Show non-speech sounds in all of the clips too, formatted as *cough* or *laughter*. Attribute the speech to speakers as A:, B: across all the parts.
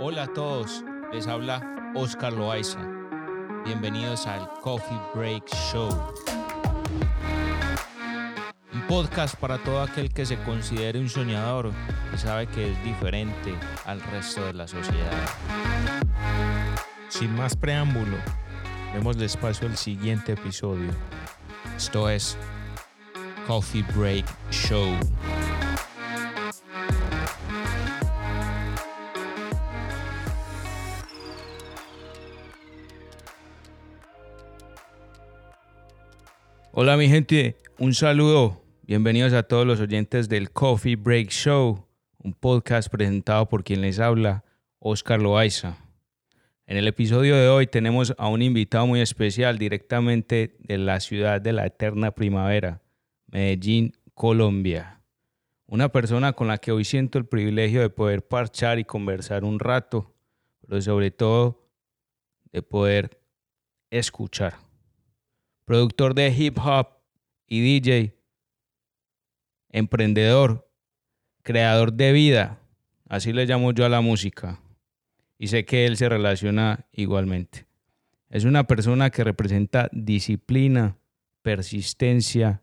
A: Hola a todos, les habla Oscar Loaiza. Bienvenidos al Coffee Break Show. Un podcast para todo aquel que se considere un soñador y sabe que es diferente al resto de la sociedad. Sin más preámbulo, demos espacio al siguiente episodio. Esto es Coffee Break Show. Hola mi gente, un saludo. Bienvenidos a todos los oyentes del Coffee Break Show, un podcast presentado por quien les habla, Oscar Loaiza. En el episodio de hoy tenemos a un invitado muy especial directamente de la ciudad de la eterna primavera, Medellín, Colombia. Una persona con la que hoy siento el privilegio de poder parchar y conversar un rato, pero sobre todo de poder escuchar productor de hip hop y DJ, emprendedor, creador de vida, así le llamo yo a la música, y sé que él se relaciona igualmente. Es una persona que representa disciplina, persistencia,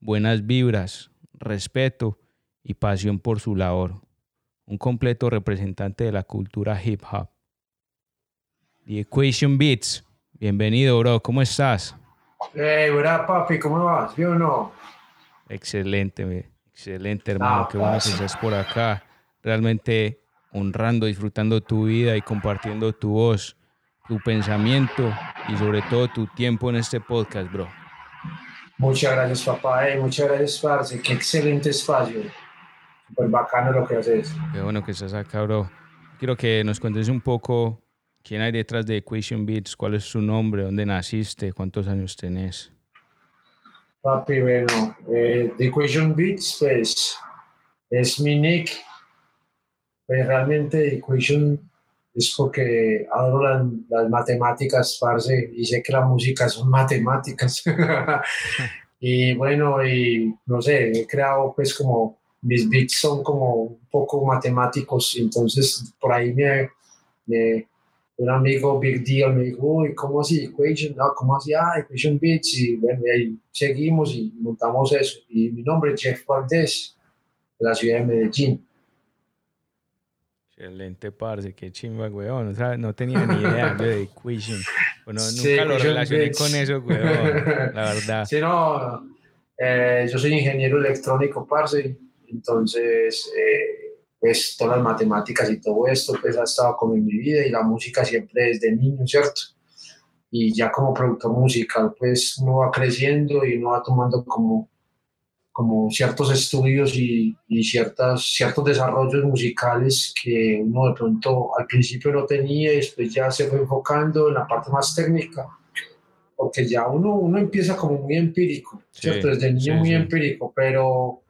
A: buenas vibras, respeto y pasión por su labor. Un completo representante de la cultura hip hop. The Equation Beats. Bienvenido, bro. ¿Cómo estás?
B: Hey, ¿verdad, papi? ¿Cómo vas? ¿Bien o no?
A: Excelente, excelente, hermano. Ah, Qué bueno que estés por acá. Realmente honrando, disfrutando tu vida y compartiendo tu voz, tu pensamiento y sobre todo tu tiempo en este podcast, bro.
B: Muchas gracias, papá. Eh, muchas gracias, Parce. Qué excelente espacio. Súper bacano lo que haces.
A: Qué bueno que estás acá, bro. Quiero que nos cuentes un poco ¿Quién hay detrás de Equation Beats? ¿Cuál es su nombre? ¿Dónde naciste? ¿Cuántos años tenés?
B: Papi, bueno, eh, The Equation Beats, pues, es mi nick. Pues, realmente Equation es porque adoro las, matemáticas, parce, y sé que la música son matemáticas. *laughs* y bueno, y no sé, he creado pues como, mis beats son como un poco matemáticos, entonces por ahí me, me un amigo Big Deal me dijo, uy, ¿cómo así? Equation, no, ¿cómo así? Ah, Equation Beats, y bueno, y ahí seguimos y montamos eso. Y mi nombre es Jeff Valdés, de la ciudad de Medellín.
A: Excelente, parce, qué chimba, weón. O sea, no tenía ni idea *laughs* de Equation. Bueno, nunca lo relacioné con eso, weón, la verdad. *laughs*
B: Sí, no, eh, yo soy ingeniero electrónico, parce, entonces... Eh, pues todas las matemáticas y todo esto pues ha estado como en mi vida y la música siempre desde niño, ¿cierto? Y ya como productor musical pues uno va creciendo y uno va tomando como, como ciertos estudios y, y ciertas, ciertos desarrollos musicales que uno de pronto al principio no tenía y después ya se fue enfocando en la parte más técnica porque ya uno, uno empieza como muy empírico, ¿cierto? Desde niño muy empírico, pero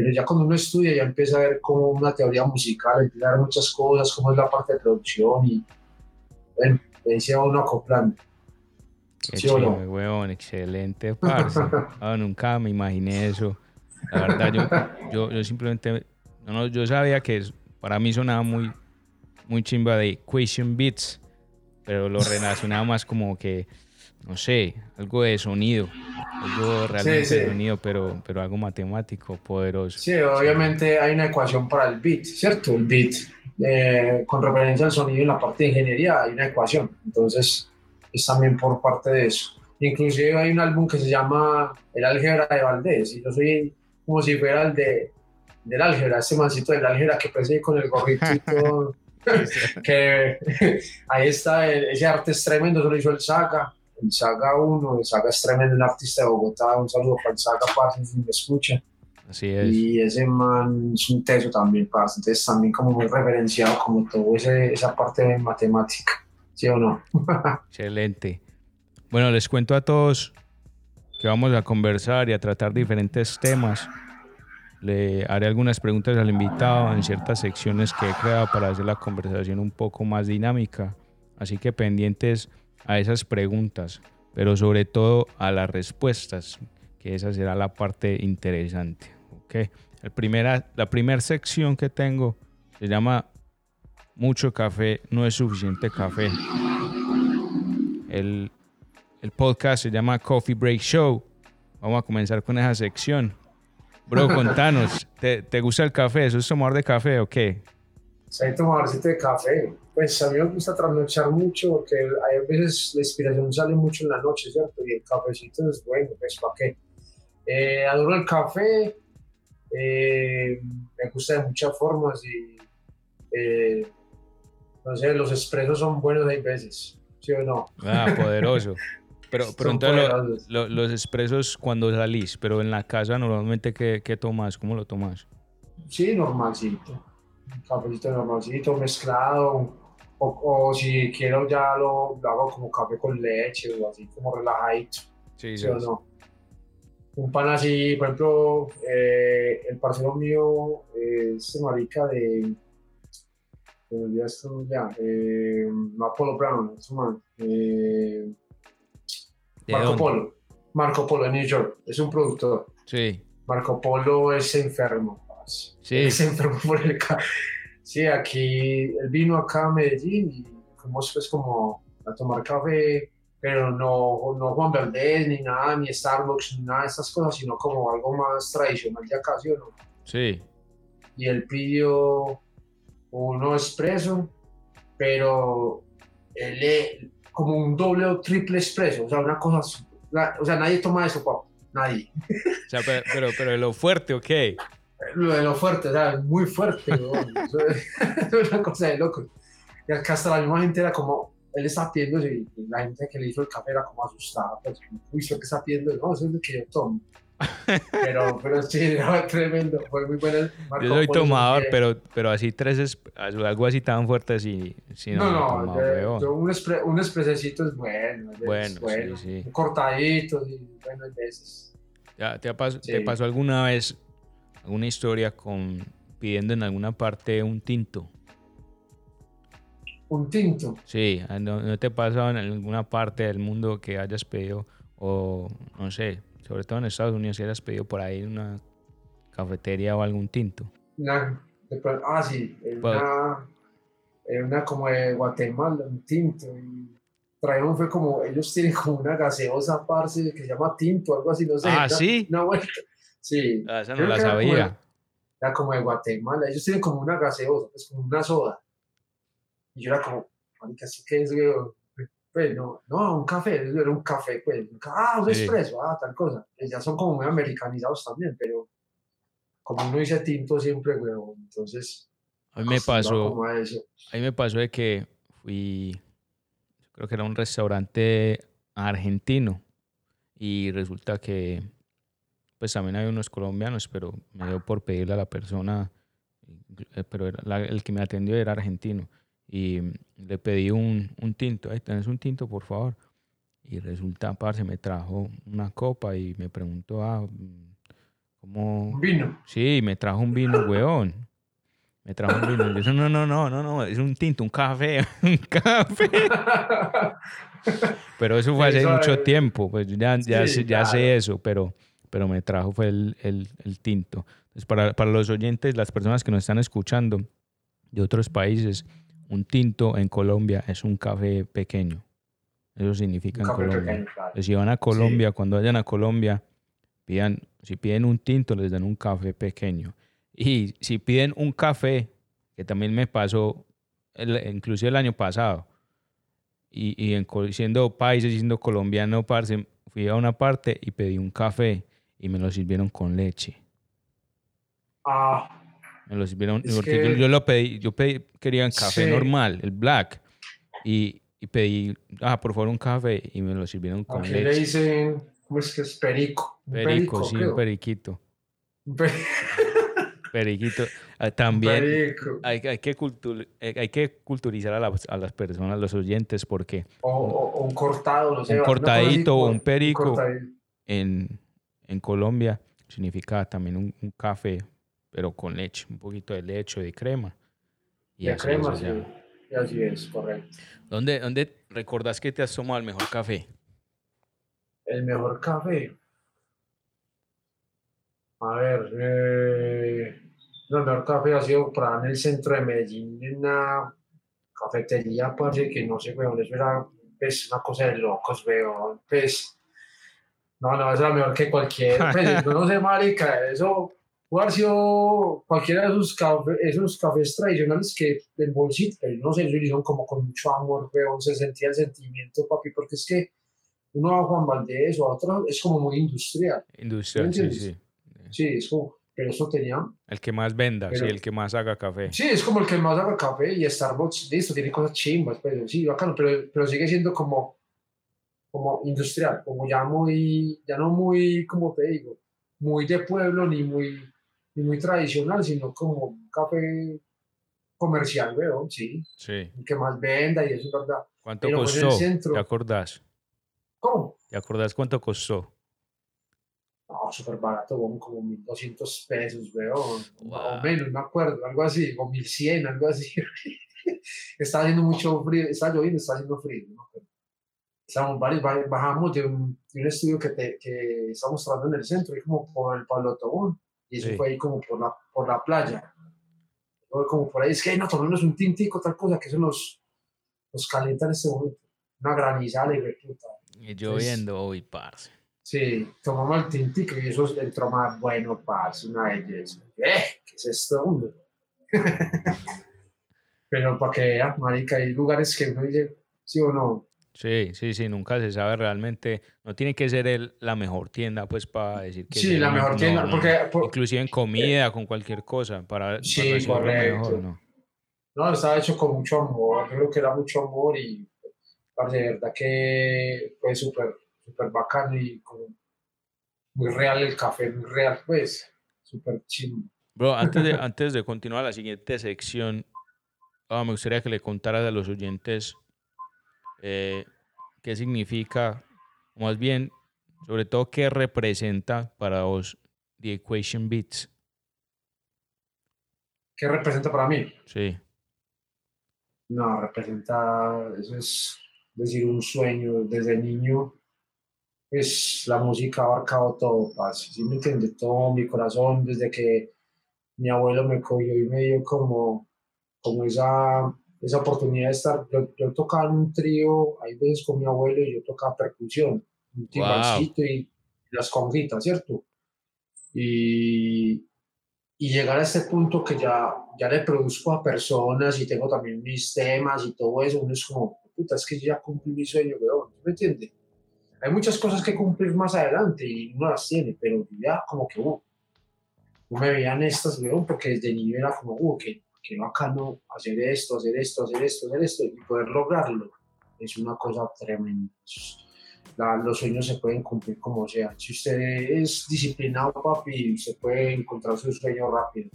B: pero ya cuando uno estudia ya empieza a ver como una teoría musical, empieza a ver muchas cosas, cómo es la parte de producción y bueno, decía uno acoplando.
A: Qué ¿Sí chido, weón, excelente, parce. *laughs* Ah, nunca me imaginé eso. La verdad, yo, yo, yo simplemente, no, yo sabía que para mí sonaba muy, muy chimba de Equation Beats, pero lo relacionaba más como que no sé, algo de sonido, algo realmente de sonido, pero, pero algo matemático, poderoso.
B: Sí, obviamente hay una ecuación para el beat, ¿cierto? El beat, eh, con referencia al sonido en la parte de ingeniería, hay una ecuación, entonces es también por parte de eso. Inclusive hay un álbum que se llama El álgebra de Valdés, y yo soy como si fuera el de, del álgebra, ese mancito del álgebra que pensé con el gorrito y *laughs* todo. que *laughs* ahí está, ese arte es tremendo, se lo hizo el Saga el Saga 1, el Saga es tremendo, el artista de Bogotá, un saludo para el Saga, parce, si me escucha.
A: Así es.
B: Y ese man es un teso también, parce, entonces también como muy referenciado como todo ese, esa parte de matemática, ¿sí o no? *laughs*
A: Excelente. Bueno, les cuento a todos que vamos a conversar y a tratar diferentes temas. Le haré algunas preguntas al invitado en ciertas secciones que he creado para hacer la conversación un poco más dinámica. Así que pendientes a esas preguntas, pero sobre todo a las respuestas, que esa será la parte interesante. ¿okay? El primera, la primera sección que tengo se llama mucho café no es suficiente café. El, el podcast se llama Coffee Break Show. Vamos a comenzar con esa sección. Bro, *laughs* contanos, ¿te, te gusta el café? ¿Eso es tomar de café o qué?
B: Soy tomadorcito de café. Pues a mí me gusta trasnochar mucho porque hay veces la inspiración sale mucho en la noche, ¿cierto? Y el cafecito es bueno, pues ¿para qué? Eh, adoro el café, eh, me gusta de muchas formas y eh, no sé, los expresos son buenos hay veces, ¿sí o no?
A: Ah, poderoso. Pero, *laughs* pero entonces los expresos cuando salís, pero en la casa normalmente ¿qué, qué tomas? ¿Cómo lo tomas?
B: Sí, normalcito. Un cafecito normalcito, mezclado. O, o, si quiero ya lo, lo, hago como café con leche o así como relajadito. Sí, ¿sí, o no? Un pan así, por ejemplo, eh, el parcero mío es marica de ya esto ya, eh, Apollo Brown, es un man. Eh, Marco Polo. Marco Polo en New York. Es un productor.
A: Sí.
B: Marco Polo es enfermo. Sí. Es *laughs* enfermo por el Sí, aquí él vino acá a Medellín y fuimos pues como a tomar café, pero no, no Juan Valdez ni nada, ni Starbucks, ni nada de estas cosas, sino como algo más tradicional de acá, ¿sí o no?
A: Sí.
B: Y él pidió uno expreso, pero él, como un doble o triple expreso, o sea, una cosa, o sea, nadie toma eso, papá, nadie.
A: O sea, pero, pero, pero lo fuerte, ok.
B: Lo de lo fuerte, o sea, muy fuerte, *laughs* es una cosa de loco. Y acá hasta la misma gente era como, él está pidiendo, y la gente que le hizo el café era como asustada, pues, uy, ¿qué está pidiendo? No, eso es lo que yo tomo. *laughs* Pero, pero sí, tremendo, fue muy bueno.
A: yo soy tomador, pero, pero así tres, algo así tan fuerte, así,
B: no, no, no yo, un, expre, un expresecito es bueno,
A: bueno, bueno sí, sí.
B: Cortadito, y bueno, veces.
A: ¿Ya, te, ¿Te pasó alguna vez alguna historia con pidiendo en alguna parte un tinto?
B: ¿Un tinto?
A: Sí, ¿no, no te pasó en alguna parte del mundo que hayas pedido o no sé, sobre todo en Estados Unidos, si hayas pedido por ahí una cafetería o algún tinto.
B: Una, ah, sí, una, una como de Guatemala, un tinto. Y trajeron fue como, ellos tienen como una gaseosa, parce, que se llama tinto, algo así, no sé.
A: Ah, sí.
B: Una vuelta. Sí.
A: Ah, esa no la sabía.
B: Era como, de, Guatemala. Ellos tienen como una gaseosa, es pues, como una soda. Y yo era como, ¿qué que es, pues no, no, un café, era un café, pues, ah, un expreso, ah, tal cosa. Ya son como muy americanizados también, pero como uno dice tinto siempre, weón, entonces...
A: A mí me pasó, a, a mí me pasó de que fui, creo que era un restaurante argentino y resulta que pues también hay unos colombianos, pero me dio por pedirle a la persona, eh, pero el que me atendió era argentino y le pedí un, un tinto, ahí tenés un tinto, por favor. Y resulta, parce, me trajo una copa y me preguntó, ah, ¿cómo?
B: ¿Vino?
A: Sí, me trajo un vino, weón. Me trajo un vino. Yo dije, no, no, no, no, no, es un tinto, un café, *laughs* un café. *laughs* pero eso fue hace mucho tiempo, pues ya, ya, sé, ya sé eso, pero, pero me trajo fue el, el, el tinto. Entonces, para, para los oyentes, las personas que nos están escuchando de otros países, un tinto en Colombia es un café pequeño. Eso significa en Colombia. Si van a Colombia, cuando vayan a Colombia, pidan, si piden un tinto, les dan un café pequeño. Y si piden un café, que también me pasó, inclusive el año pasado, y, y siendo país, siendo colombiano, parce, fui a una parte y pedí un café y me lo sirvieron con leche.
B: Ah.
A: Me lo sirvieron, porque yo, lo pedí, yo pedí, quería un café normal, el black, y, y, pedí, ah, por favor, un café, y me lo sirvieron con leche.
B: le dicen, ¿cómo es que es perico?
A: perico, sí, un periquito. *laughs* periquito. Ah, también hay, hay, que eh, hay que culturizar a, a, las personas, a los oyentes, porque...
B: O, un cortado, no sé.
A: Un cortadito o un perico en, en Colombia significa también un, un café pero con leche, un poquito de leche, de crema.
B: Y de crema, sí. Y así es, correcto.
A: ¿Dónde, ¿Dónde recordás que te has tomado el mejor café?
B: El mejor café. A ver, eh, el mejor café ha sido para en el centro de Medellín, en una cafetería, parce, que no sé, weón, eso era pues, una cosa de locos, weón, pues, no, no, eso era mejor que cualquier, *laughs* pues, no sé, marica, eso puede haber sido cualquiera de esos, café, esos cafés tradicionales que del bolsito, pero no sé, ellos hicieron como con mucho amor, weón, se sentía el sentimiento, papi, porque es que uno a Juan Valdés o a otro es como muy industrial.
A: Industrial, sí, sí.
B: Sí, es como, pero eso tenía...
A: El que más venda,
B: Pero-
A: sí, el que más haga café.
B: Sí, es como industrial, como ya muy, ya no muy, como te digo, muy de pueblo ni muy, ni muy tradicional, sino como un café comercial, weón, sí,
A: Sí.
B: el que más venda y eso es verdad.
A: ¿Cuánto
B: Pero pues el
A: costó?
B: centro-
A: ¿Te acordás?
B: ¿Cómo?
A: ¿Te acordás cuánto costó?
B: No, súper barato, como 1200 pesos, weón,
A: Wow.
B: o menos, no me acuerdo, algo así, o 1100, algo así. *laughs* estaba haciendo mucho frío, estaba lloviendo, estaba haciendo frío, no Estábamos varios, ba- bajamos de un, de un estudio que, te, que estábamos trabajando en el centro, y como por el Pablo Tobón, y eso
A: Sí.
B: fue ahí como por la, por la playa. Fue como por ahí, es que no, tomémonos un tintico, tal cosa, que eso nos, nos calienta en este momento. Una granizada y puta.
A: Y lloviendo, uy, parce.
B: Sí, tomamos el tintico y eso entró más bueno, parce, una belleza. ¿Eh? ¿Qué es esto, hombre? *laughs* Pero para que vean, marica, hay lugares que uno dice, sí o no,
A: Sí, sí, sí, nunca se sabe realmente. No tiene que ser el, la mejor tienda, pues, para decir que...
B: Sí, la mejor tienda, porque- por-
A: Inclusive en comida, con cualquier cosa, para,
B: Sí,
A: para
B: correcto.
A: mejor, ¿no?
B: no, estaba hecho con mucho amor, yo creo que era mucho amor y parce, de verdad que fue súper, súper bacano y como muy real el café, muy real, pues, súper chido.
A: Bro, antes de, *laughs* antes de continuar la siguiente sección, ah, me gustaría que le contaras a los oyentes eh, qué significa, o más bien, sobre todo, qué representa para vos The Equation Beats.
B: ¿Qué representa para mí?
A: Sí,
B: No, representa, eso es decir, un sueño desde niño. Pues la música ha abarcado todo, parce, ¿sí me entiende? Todo mi corazón, desde que mi abuelo me cogió y me dio como, como esa, esa oportunidad de estar. Yo, yo tocaba en un trío, hay veces con mi abuelo y yo tocaba percusión, un timbalcito y las conguitas, ¿cierto? Y, y llegar a este punto que ya, ya le produzco a personas y tengo también mis temas y todo eso, uno es como, puta, es que ya cumplí mi sueño, weón, ¿me entiende? Hay muchas cosas que cumplir más adelante y uno las tiene, pero ya como que, uh, no me veían estas, weón, porque desde niño era como, uh, que, que bacano hacer esto, hacer esto, hacer esto, hacer esto, y poder lograrlo es una cosa tremenda. Los sueños se pueden cumplir como sea. Si usted es disciplinado, papi, se puede encontrar su sueño rápido.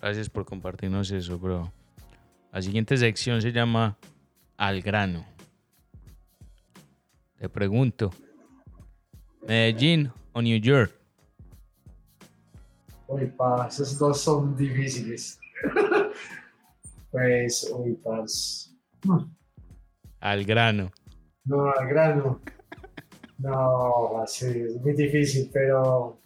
A: gracias por compartirnos eso, bro. La siguiente sección se llama Al grano. Te pregunto, ¿Medellín o New York?
B: Uy, pa, esos dos son difíciles. *laughs* pues, uy, pas.
A: Al grano.
B: No, al grano. No, así es muy difícil, pero.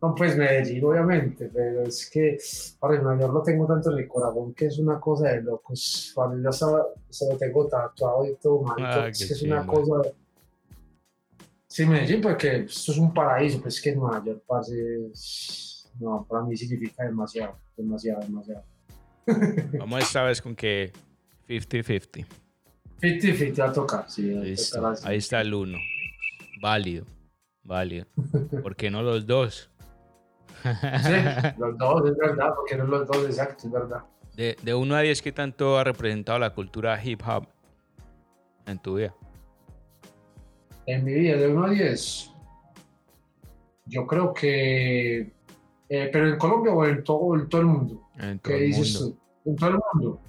B: No, pues Medellín, obviamente, pero es que para Nueva York lo tengo tanto en el corazón que es una cosa de locos. Cuando yo estaba, se lo tengo tatuado y todo, marico,
A: Ah,
B: es que es una cosa. Sí, Medellín, porque esto es un paraíso, pues es que Nueva York, parce, es- no, para mí significa demasiado, demasiado, demasiado.
A: Vamos esta vez con que 50-50.
B: 50-50 va a tocar, sí. a
A: Listo.
B: tocar.
A: Ahí está el uno. Válido. Válido. ¿Por qué no los dos?
B: Sí, los dos, es verdad, porque no los dos, exacto, es verdad.
A: De, de 1 a 10, ¿qué tanto ha representado la cultura hip hop en tu vida?
B: En mi vida, de 1 a 10, yo creo que. Eh, pero en Colombia o en todo, en todo el mundo.
A: En todo
B: ¿Qué
A: el
B: dices
A: mundo.
B: tú? En todo el mundo.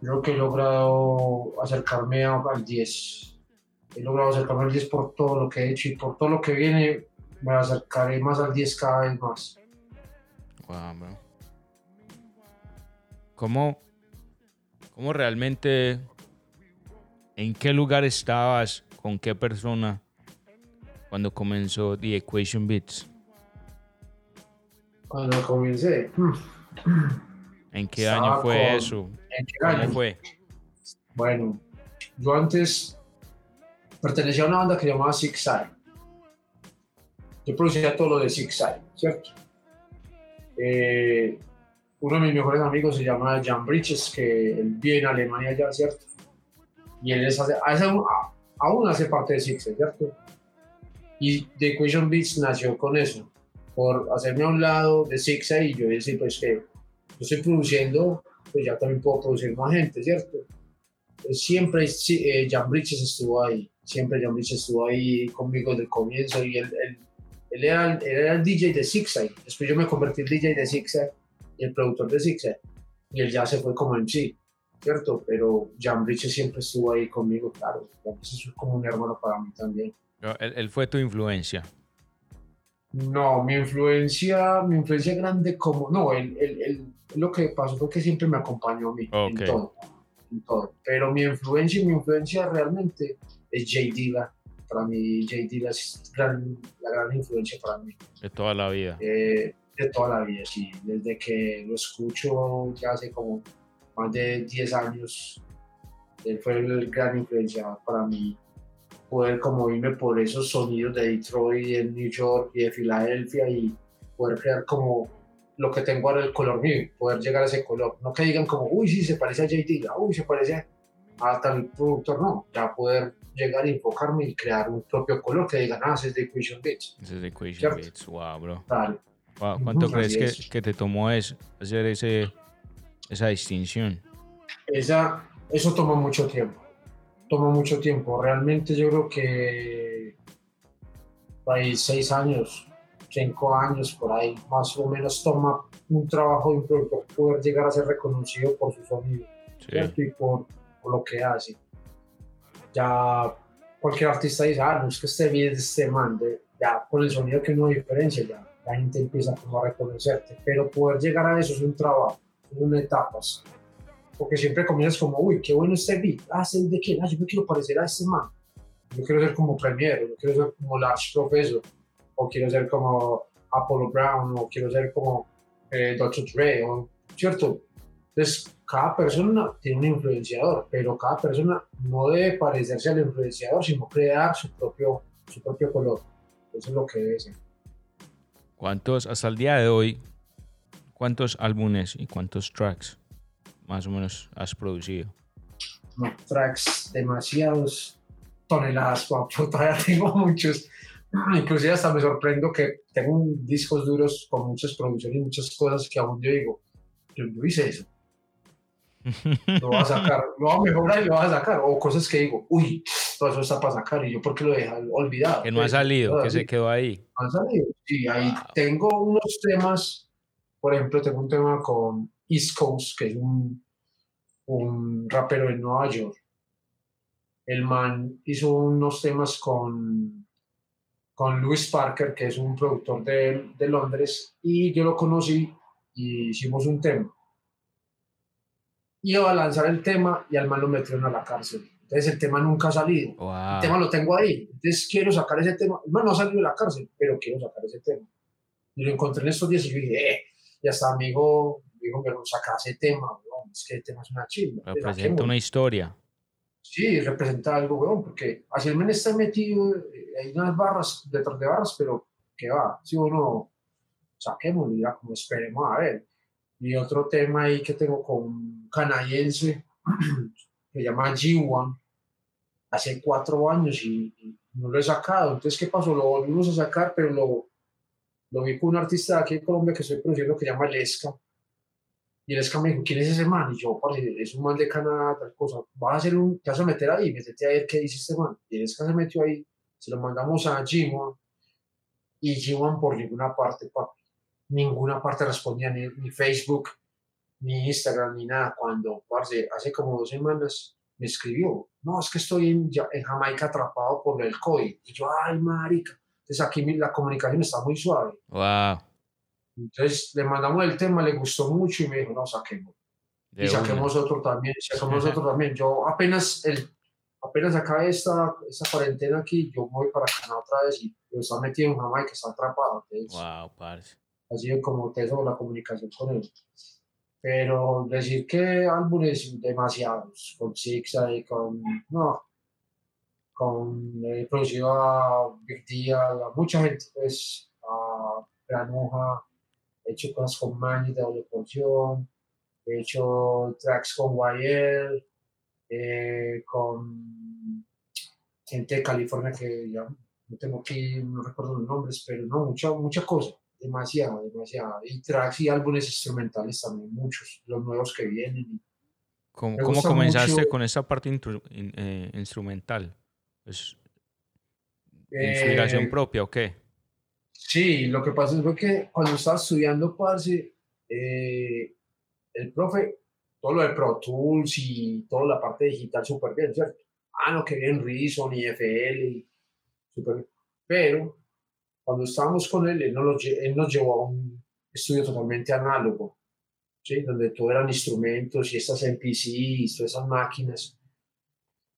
B: Creo que he logrado acercarme al 10. He logrado acercarme al 10 por todo lo que he hecho y por todo lo que viene, me acercaré más al 10 cada vez más.
A: Wow, bro. ¿Cómo, ¿Cómo realmente, en qué lugar estabas, con qué persona cuando comenzó The Equation Beats?
B: Cuando comencé,
A: ¿En qué
B: Estaba
A: año fue
B: con-
A: eso?
B: ¿En qué
A: ¿Cómo
B: año?
A: fue?
B: Bueno, yo antes pertenecía a una banda que llamaba Six Side. Yo producía todo lo de Six Side, ¿cierto? Eh, uno de mis mejores amigos se llama Jan Bridges, que él vive en Alemania ya, ¿cierto? Y él es, hace- aún hace parte de Six Side, ¿cierto? Y The Equation Beats nació con eso, por hacerme a un lado de Side y yo decir, pues que yo estoy produciendo, pues ya también puedo producir más gente, ¿cierto? Pues siempre eh, Jan Bridges estuvo ahí, siempre Jan Bridges estuvo ahí conmigo desde el comienzo y él, él, él era, él era el DJ de Sixside, después yo me convertí en DJ de Sixside y el productor de Sixside y él ya se fue como en sí, ¿cierto? Pero Jan Bridges siempre estuvo ahí conmigo, claro, Jan Bridges es como un hermano para mí también.
A: Él, él fue tu influencia.
B: No, mi influencia, mi influencia grande como, no, él- él- lo que pasó fue que siempre me acompañó a mí
A: Ok.
B: en todo, en todo. Pero mi influencia, mi influencia realmente es Jay Dilla. Para mí, Jay Dilla es gran- la gran influencia para mí,
A: De toda la vida.
B: eh, de toda la vida, sí. Desde que lo escucho ya hace como más de 10 años, él fue el gran influencia para mí. Poder como irme por esos sonidos de Detroit, de New York y de Filadelfia y poder crear como lo que tengo ahora el color mío, poder llegar a ese color. No que digan como, uy, sí, se parece a Dilla, uy, se parece a tal productor, no. Ya poder llegar y enfocarme y crear un propio color que digan, ah, ese es de Equation Beats.
A: Ese es de Equation
B: Cierto.
A: Beats. Wow, bro.
B: Tal.
A: Wow, ¿Cuánto crees que, que te tomó eso, hacer ese, esa distinción?
B: Esa, eso toma mucho tiempo. Toma mucho tiempo. Realmente yo creo que por ahí seis años, cinco años, por ahí más o menos toma un trabajo de un productor poder llegar a ser reconocido por su sonido
A: Sí.
B: y por, por lo que hace. Ya cualquier artista dice, ah, no es que esté bien este man, de- ya con el sonido que uno diferencia, ya la gente empieza como a reconocerte. Pero poder llegar a eso es un trabajo, son etapas. Porque siempre comienzas como, uy, qué bueno este beat, ah, ¿este es de quién? Ah, yo me quiero parecer a este man. Yo quiero ser como Premier, yo quiero ser como Large Professor, o quiero ser como Apollo Brown, o quiero ser como eh, Dr. Dre, o, ¿cierto? Entonces, cada persona tiene un influenciador, pero cada persona no debe parecerse al influenciador, sino crear su propio, su propio color. Eso es lo que debe ser.
A: ¿Cuántos, hasta el día de hoy, cuántos álbumes y cuántos tracks más o menos has producido?
B: No, tracks demasiados, toneladas, *laughs* todavía tengo muchos. *clears throat* Inclusive hasta me sorprendo que tengo discos duros con muchas producciones y muchas cosas que aún yo digo, yo no hice eso. *laughs* lo voy a sacar, lo voy a mejorar y lo voy a sacar. O cosas que digo, uy, todo eso está para sacar y yo porque lo he olvidado.
A: Que no ha salido, que se quedó ahí.
B: han salido. Sí, ahí
A: Wow.
B: tengo unos temas, por ejemplo, tengo un tema con East Coast, que es un, un rapero de Nueva York. El man hizo unos temas con, con Louis Parker, que es un productor de, de Londres, y yo lo conocí y hicimos un tema. Iba a lanzar el tema y al man lo metieron a la cárcel. Entonces el tema nunca ha salido. El
A: Wow.
B: tema lo tengo ahí. Entonces quiero sacar ese tema. No, no ha salido de la cárcel, pero quiero sacar ese tema. Y lo encontré en estos días y yo dije, eh, y hasta amigo, digo, pero saca ese tema, weón, es que el tema es una chimba.
A: Representa una historia.
B: Sí, representa algo, weón, porque así el men está metido, eh, hay unas barras, detrás de barras, pero que va, si uno saquemos, ya como esperemos a ver. Y otro tema ahí que tengo con un canadiense que *clears throat* se llama G1, hace cuatro años y, y no lo he sacado. Entonces, ¿qué pasó? Lo volvimos a sacar, pero lo, lo vi con un artista de aquí en Colombia que estoy produciendo que se llama Lesca. Y Lesca me dijo, ¿quién es ese man? Y yo, es un man de Canadá, tal cosa. Vas a hacer un, te vas a meter ahí, métete a ver qué dice este man. Y Lesca se metió ahí, se lo mandamos a G1 y G1 por ninguna parte, papi. Ninguna parte respondía, ni, Facebook, ni Instagram, ni nada. Cuando, parce, hace como dos semanas me escribió, no, es que estoy en, en Jamaica atrapado por el COVID. Y yo, ay, marica. Entonces aquí la comunicación está muy suave.
A: Wow.
B: Entonces le mandamos el tema, le gustó mucho y me dijo, no, saquemos.
A: De
B: y
A: una.
B: saquemos otro también, sacamos otro también. Yo apenas, el, apenas acabe esta, esta cuarentena aquí, yo voy para Canadá otra vez y yo está metido en Jamaica, está atrapado. Entonces,
A: Wow, parce.
B: ha sido como teso la comunicación con él. pero decir que álbumes demasiados, con Zigzag, con, no, con, eh, producido a Big Deal, a mucha gente, pues, a Granuja, he hecho cosas con Manny de doble porción, he hecho tracks con YL, eh, con gente de California que ya no tengo aquí, no recuerdo los nombres, pero no, mucha, mucha cosa, demasiado, demasiado. Y tracks y álbumes instrumentales también, muchos, los nuevos que vienen.
A: ¿Cómo, cómo comenzaste con esa parte eh, instrumental? ¿Es ¿Inspiración eh, propia o qué?
B: Sí, lo que pasa es que cuando estaba estudiando, parce, eh, el profe, todo lo de Pro Tools y toda la parte digital súper bien, ¿cierto? Ah, no, que bien Reason y FL, súper bien. Pero cuando estábamos con él, él nos, él nos llevó a un estudio totalmente análogo, ¿sí? Donde todo eran instrumentos y estas MPCs, todas esas máquinas.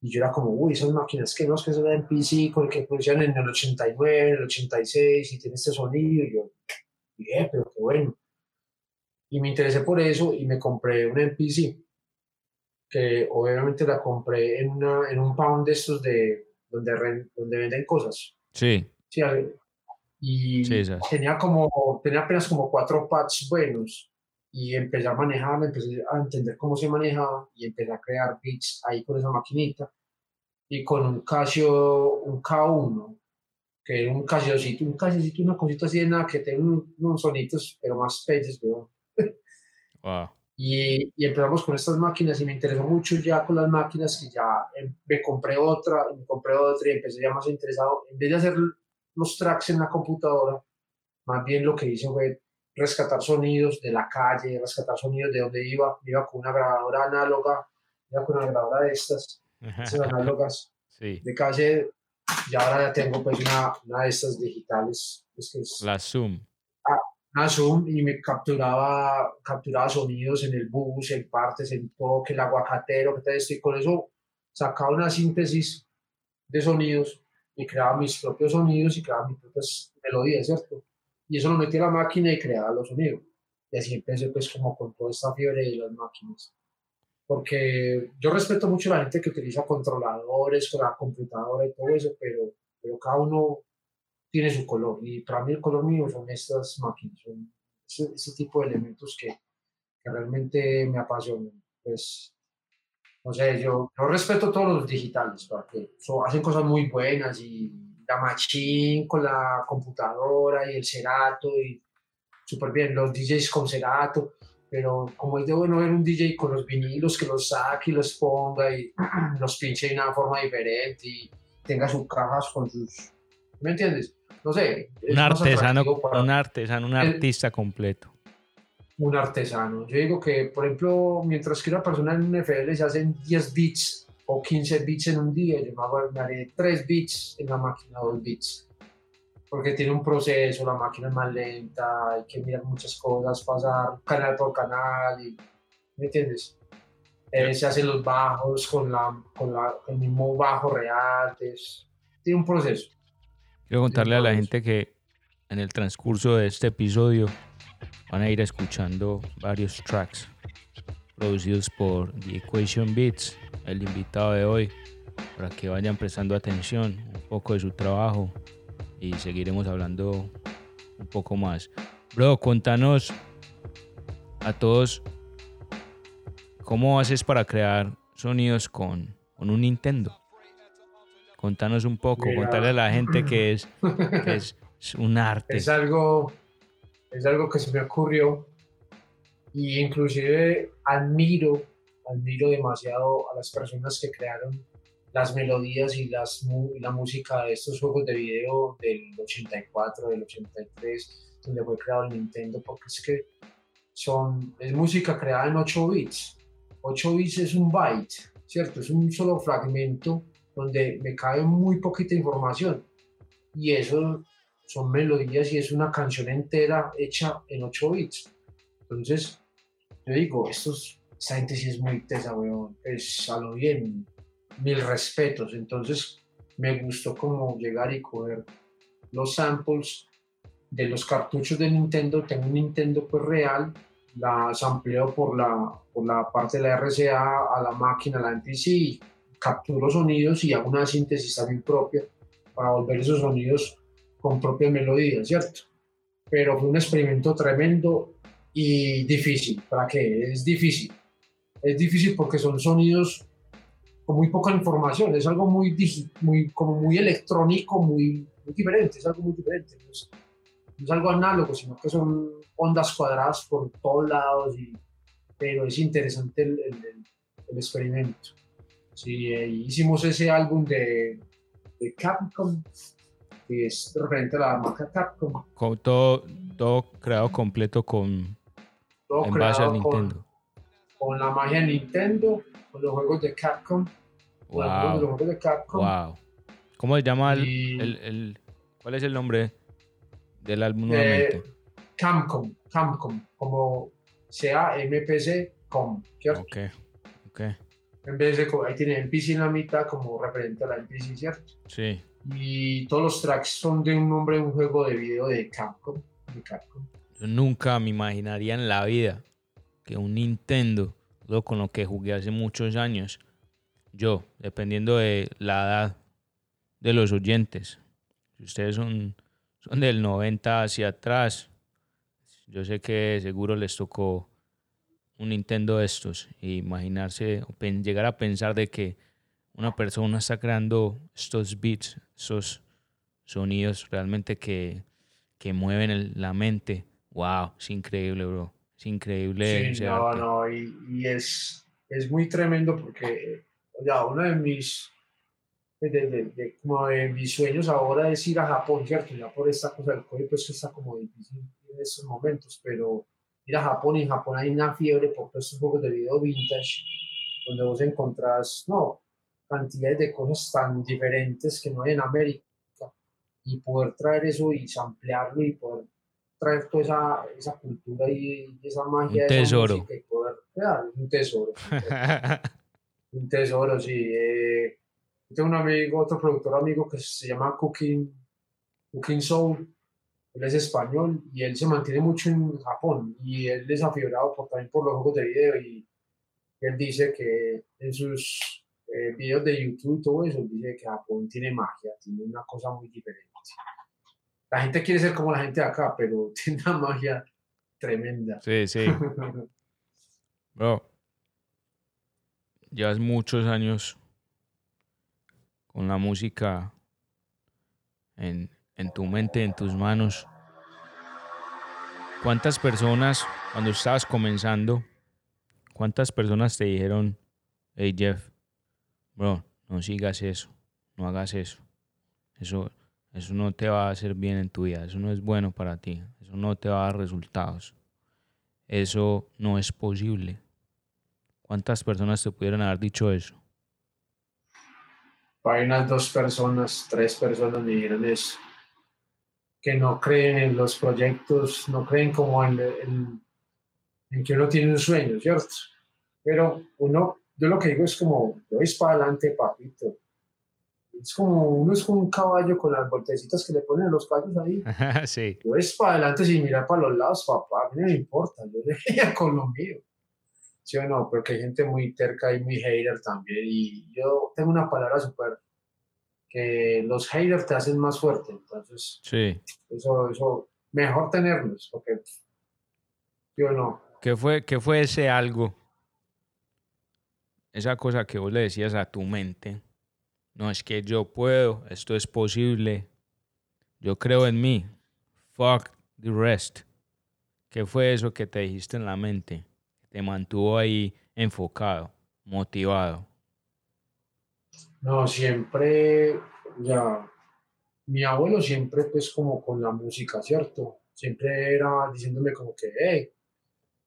B: Y yo era como, uy, esas máquinas que no es que son MPC con el que producían en el 89, en el 86 y tiene este sonido. Y yo, bien, pero qué bueno. Y me interesé por eso y me compré una MPC, que obviamente la compré en, una, en un pound de estos de donde, donde venden cosas.
A: Sí.
B: Sí, y tenía como, tenía apenas como cuatro pads buenos y empecé a manejarla, empecé a entender cómo se manejaba y empecé a crear beats ahí con esa maquinita y con un Casio, un K1, que era un Casiocito, un Casiocito, una cosita así de nada que tiene unos sonitos, pero más peces, Wow. *laughs* Y, y, empezamos con estas máquinas y me interesó mucho ya con las máquinas que ya em, me compré otra, me compré otra y empecé ya más interesado, en vez de hacer los tracks en la computadora, más bien lo que hice fue rescatar sonidos de la calle, rescatar sonidos de donde iba. Iba con una grabadora análoga, iba con una grabadora de estas, esas análogas de calle. Y ahora ya tengo pues una, una de estas digitales. Pues, que es,
A: la Zoom.
B: Ah, una Zoom y me capturaba, capturaba sonidos en el bus, en partes, en todo, que el aguacatero, que te estoy con eso sacaba una síntesis de sonidos y creaba mis propios sonidos y creaba mis propias melodías, ¿cierto? Y eso lo metí a la máquina y creaba los sonidos. Y así empecé pues como con toda esta fiebre de las máquinas. Porque yo respeto mucho a la gente que utiliza controladores con la computadora y todo eso, pero, pero cada uno tiene su color. Y para mí el color mío son estas máquinas, son ese, tipo de elementos que, que, realmente me apasionan. Pues, no sé, yo, yo respeto todos los digitales, porque hacen cosas muy buenas y la machine con la computadora y el Cerato y súper bien, los DJs con Cerato, pero como es de bueno ver un DJ con los vinilos que los saque y los ponga y *clears throat* los pinche de una forma diferente y tenga sus cajas con sus... ¿Me entiendes? No sé.
A: Un artesano, un artesano, un artista completo.
B: Un artesano. Yo digo que, por ejemplo, mientras que una persona en un FL se hacen 10 beats o 15 bits en un día, yo me haré 3 bits en la máquina, 2 bits. Porque tiene un proceso, la máquina es más lenta, hay que mirar muchas cosas, pasar canal por canal, y, ¿me entiendes? Eh, se hacen los bajos con, la, con la, el mismo bajo real, tiene un proceso.
A: Quiero contarle a la gente que en el transcurso de este episodio van a ir escuchando varios tracks producidos por The Equation Beats, el invitado de hoy, para que vayan prestando atención un poco de su trabajo y seguiremos hablando un poco más. Bro, contanos a todos cómo haces para crear sonidos con, con un Nintendo. Contanos un poco, contarle a la gente que es, que es *laughs* un arte.
B: Es algo, es algo que se me ocurrió y inclusive admiro, admiro demasiado a las personas que crearon las melodías y, las, la música de estos juegos de video del 84, del 83, donde fue creado el Nintendo, porque es que son, es música creada en 8 bits. 8 bits es un byte, ¿cierto? Es un solo fragmento donde me cabe muy poquita información. Y eso son melodías y es una canción entera hecha en 8 bits. Entonces, yo digo, estos, esta gente sí es muy tesa, weón, es a lo bien, mil respetos. Entonces, me gustó como llegar y coger los samples de los cartuchos de Nintendo. Tengo un Nintendo pues real las amplió por la, por la parte de la RCA a la máquina, a la MPC, capturo sonidos y hago una síntesis también propia para volver esos sonidos con propia melodía, ¿cierto? Pero fue un experimento tremendo y difícil. ¿Para qué? Es difícil. Es difícil porque son sonidos con muy poca información, es algo muy, muy, como muy electrónico, muy, diferente, es algo muy diferente. No es algo análogo, sino que son ondas cuadradas por todos lados, y, pero es interesante el, el, experimento. Sí, eh, hicimos ese álbum de, de Capcom, que es referente a la marca Capcom.
A: Todo, todo creado completo con
B: todo en base a Nintendo. Con, la magia de Nintendo, con los juegos de Capcom.
A: Wow. Los juegos de Capcom. Wow. ¿Cómo se llama el, el, ¿Cuál es el nombre del álbum nuevamente?
B: Capcom, Capcom, como C-A-M-P-C, com, ¿cierto?
A: Ok, ok.
B: En vez de, ahí tiene MPC en la mitad como referente a la MPC, ¿cierto?
A: Sí.
B: Y todos los tracks son de un nombre de un juego de video de Capcom. De Capcom.
A: Yo nunca me imaginaría en la vida que un Nintendo, lo con lo que jugué hace muchos años, yo, dependiendo de la edad de los oyentes, si ustedes son, son del 90 hacia atrás, yo sé que seguro les tocó un Nintendo de estos. E imaginarse, llegar a pensar de que una persona está creando estos beats, esos sonidos realmente que, que mueven la mente. Wow, es increíble, bro. Es increíble.
B: Sí, no, no, y, y, es, es muy tremendo porque ya uno de mis, de, de, como de mis sueños ahora es ir a Japón, ¿cierto? Ya por esta cosa del COVID, pues está como difícil en estos momentos, pero ir a Japón y en Japón hay una fiebre por todos estos juegos de video vintage, donde vos encontrás, no, cantidades de cosas tan diferentes que no hay en América, y poder traer eso y ampliarlo y poder traer toda esa, esa cultura y, esa magia.
A: Un tesoro.
B: De poder, un tesoro. *laughs* un tesoro, sí. Eh, tengo un amigo, otro productor amigo que se llama Cooking, Cooking Soul. Él es español y él se mantiene mucho en Japón y él es afibrado por, también por los juegos de video y él dice que en sus eh, videos de YouTube y todo eso, dice que Japón tiene magia, tiene una cosa muy diferente la gente quiere ser como la gente de acá, pero *laughs* tiene una magia tremenda.
A: Sí, sí. *laughs* Bro, llevas muchos años con la música en, en tu mente, en tus manos. ¿Cuántas personas, cuando estabas comenzando, cuántas personas te dijeron, hey Jeff, bro, no sigas eso, no hagas eso? Eso, eso no te va a hacer bien en tu vida, eso no es bueno para ti, eso no te va a dar resultados. Eso no es posible. ¿Cuántas personas te pudieron haber dicho eso?
B: Hay unas dos personas, tres personas me dijeron eso. Que no creen en los proyectos, no creen como en, en, que uno tiene un sueño, ¿cierto? Pero uno, yo lo que digo es como, voy para adelante, papito es como, uno es como un caballo con las voltecitas que le ponen los caballos ahí. *laughs*
A: sí.
B: Yo es para adelante sin mirar para los lados, papá, a mí no me importa, yo le *laughs* con lo mío. ¿Sí o no? Porque hay gente muy terca y muy hater también. Y yo tengo una palabra súper que los haters te hacen más fuerte. Entonces,
A: sí.
B: eso, eso, mejor tenerlos, porque yo no.
A: ¿Qué fue, ¿Qué fue ese algo? Esa cosa que vos le decías a tu mente no, es que yo puedo, esto es posible, yo creo en mí, fuck the rest. ¿Qué fue eso que te dijiste en la mente? Te mantuvo ahí enfocado, motivado.
B: No, siempre, ya, mi abuelo siempre pues como con la música, ¿cierto? Siempre era diciéndome como que, hey,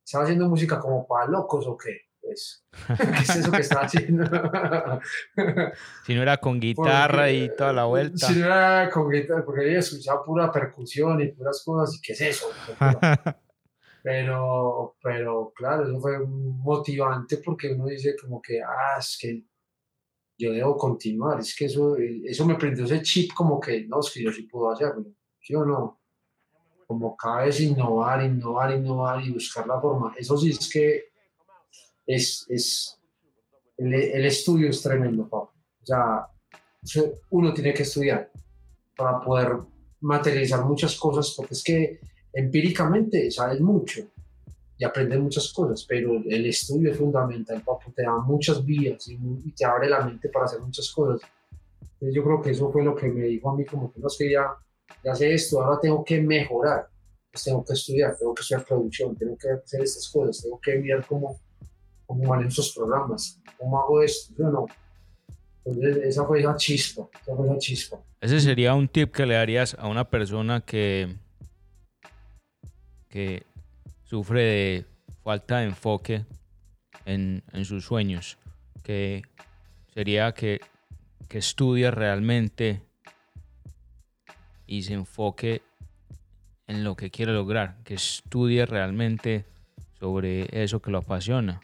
B: ¿estás haciendo música como para locos o qué? Pues, *laughs* ¿qué es eso que está haciendo? *laughs*
A: si no era con guitarra y toda la vuelta.
B: Si no era con guitarra, porque ella escuchaba pura percusión y puras cosas, ¿y qué es eso? *laughs* pero, pero claro, eso fue motivante porque uno dice como que, ah, es que yo debo continuar, es que eso, eso me prendió ese chip como que, no, es que yo sí puedo hacerlo, ¿sí o no? como cada vez innovar, innovar, innovar y buscar la forma. Eso sí es que es, es el, el estudio es tremendo, papá. O sea, uno tiene que estudiar para poder materializar muchas cosas, porque es que empíricamente sabes mucho y aprendes muchas cosas, pero el estudio es fundamental, papá, te da muchas vías y, te abre la mente para hacer muchas cosas. Entonces yo creo que eso fue lo que me dijo a mí, como que no es que ya, ya sé esto, ahora tengo que mejorar, pues tengo que estudiar, tengo que estudiar producción, tengo que hacer estas cosas, tengo que mirar cómo, cómo manejo esos programas, cómo hago esto, yo no. Entonces esa fue esa chispa, esa fue chispa.
A: Ese sería un tip que le darías a una persona que, que sufre de falta de enfoque en, sus sueños, que sería que, que estudie realmente y se enfoque en lo que quiere lograr, que estudie realmente sobre eso que lo apasiona.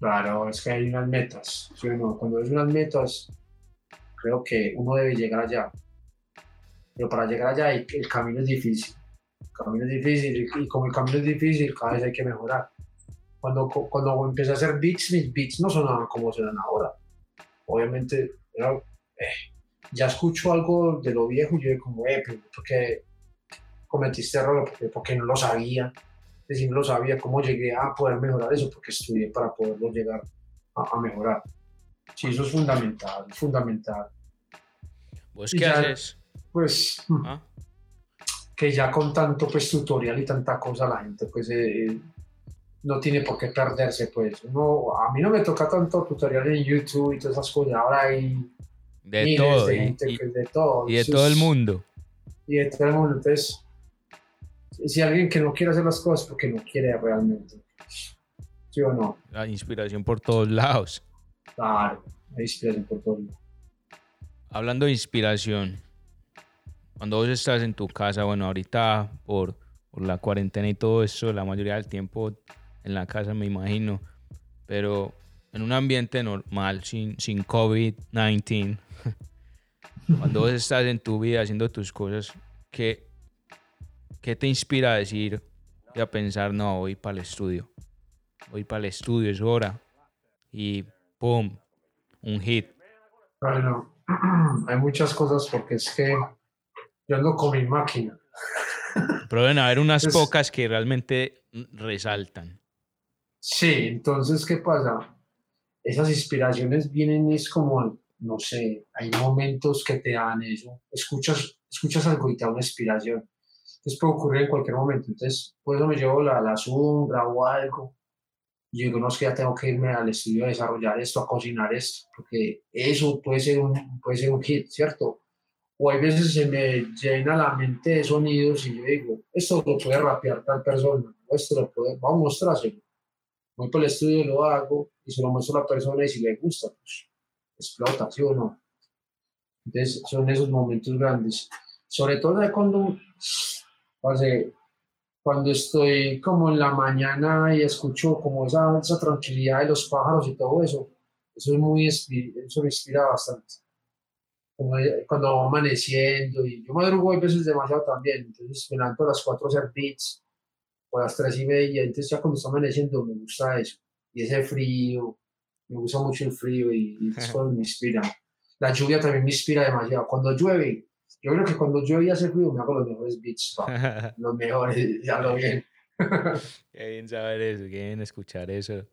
B: Claro, es que hay unas metas. Cuando hay unas metas, creo que uno debe llegar allá. Pero para llegar allá el camino es difícil. El camino es difícil y como el camino es difícil, cada vez hay que mejorar. Cuando, cuando empecé a hacer beats, mis beats no sonaban como suenan ahora. Obviamente, eh, ya escucho algo de lo viejo y yo como, eh, porque cometiste error, porque, porque no lo sabía. Si no lo sabía, cómo llegué a poder mejorar eso, porque estudié para poderlo llegar a, a mejorar. Sí, eso es fundamental, fundamental.
A: ¿Vos qué haces?
B: Pues mm, ¿Ah? que ya con tanto pues tutorial y tanta cosa la gente pues eh, eh, no tiene por qué perderse pues. No, a mí no me toca tanto tutorial en YouTube y todas esas cosas, ahora hay
A: de todo, de, gente, y, de todo. Y de todo el mundo.
B: Y de todo el mundo, entonces si alguien que no quiere hacer las cosas porque no quiere realmente. ¿Sí o no?
A: La inspiración por todos lados.
B: Claro, hay inspiración por todo
A: Hablando de inspiración, cuando vos estás en tu casa, bueno, ahorita por, por la cuarentena y todo eso, la mayoría del tiempo en la casa me imagino, pero en un ambiente normal, sin, sin COVID-19, *laughs* cuando vos estás en tu vida haciendo tus cosas, ¿qué, ¿qué te inspira a decir y a pensar, no, voy para el estudio? Voy para el estudio, es hora. Y ¡pum! Un hit.
B: Bueno, *clears throat* hay muchas cosas porque es que yo ando con mi máquina. *laughs*
A: Pero deben haber unas pocas que realmente resaltan.
B: Sí, entonces, ¿qué pasa? Esas inspiraciones vienen, es como, no sé, hay momentos que te dan eso. Escuchas, escuchas algo y te da una inspiración. Entonces puede ocurrir en cualquier momento. Entonces, por eso me llevo la, la sombra o algo yo digo, no, es que ya tengo que irme al estudio a desarrollar esto, a cocinar esto, porque eso puede ser un, puede ser un hit, ¿cierto? O hay veces se me llena la mente de sonidos y yo digo, esto lo puede rapear tal persona, esto lo puede, vamos a mostrárselo. Voy por el estudio, lo hago y se lo muestro a la persona y si le gusta, pues explota, ¿sí o no? Entonces son esos momentos grandes. Sobre todo cuando, hace, cuando estoy como en la mañana y escucho como esa, esa tranquilidad de los pájaros y todo eso, eso, es muy, eso me inspira bastante. Como cuando va amaneciendo y yo madrugo a veces demasiado también, entonces me levanto a las 4 a hacer beats o a las 3 y media, entonces ya cuando está amaneciendo me gusta eso. Y ese frío, me gusta mucho el frío y, y eso me inspira. La lluvia también me inspira demasiado. Cuando llueve, yo creo que cuando yo ya hace frío me hago los mejores beats, *laughs* los mejores, ya lo bien. *laughs*
A: qué bien saber eso, qué bien escuchar eso.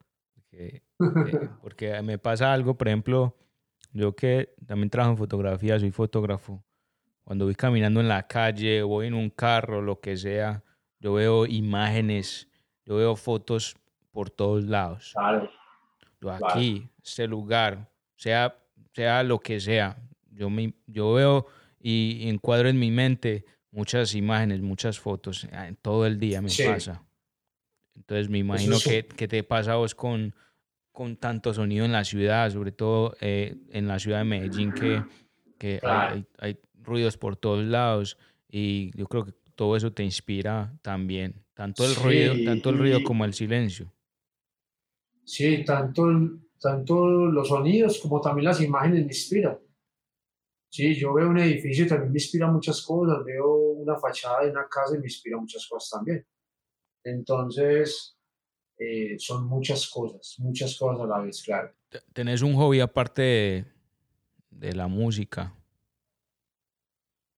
A: *laughs* Porque, me pasa algo, por ejemplo, yo que también trabajo en fotografía, soy fotógrafo. Cuando voy caminando en la calle, voy en un carro, lo que sea, yo veo imágenes, yo veo fotos por todos lados.
B: Claro.
A: Yo aquí, este lugar, sea, sea lo que sea, yo, me, yo veo y encuadro en mi mente muchas imágenes, muchas fotos, ah, todo el día me pasa. Entonces me imagino que, que, te pasa a vos con, con tanto sonido en la ciudad, sobre todo eh, en la ciudad de Medellín, que, que hay, hay, ruidos por todos lados y yo creo que todo eso te inspira también, tanto el ruido, tanto el ruido como el silencio.
B: Sí, tanto, tanto los sonidos como también las imágenes me inspiran Sí, yo veo un edificio y también me inspira muchas cosas, veo una fachada de una casa y me inspira muchas cosas también. Entonces, eh, son muchas cosas, muchas cosas a la vez, claro.
A: ¿Tenés un hobby aparte de, de la música?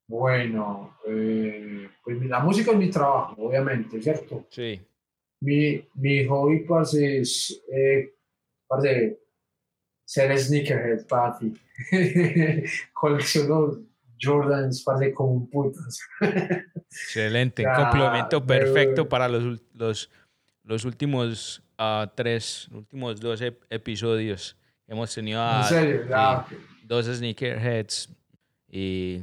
B: Bueno, eh, pues la música es mi trabajo, obviamente, ¿cierto?
A: Sí.
B: Mi, mi hobby, parce, es eh, parce, ser sneakerhead, papi. *laughs* Colecciono Jordans, parce, como puto.
A: Excelente, un *laughs* complemento perfecto para los, los, los últimos uh, tres, últimos dos ep episodios. Hemos tenido a,
B: ¿En serio? Ah,
A: dos sneakerheads y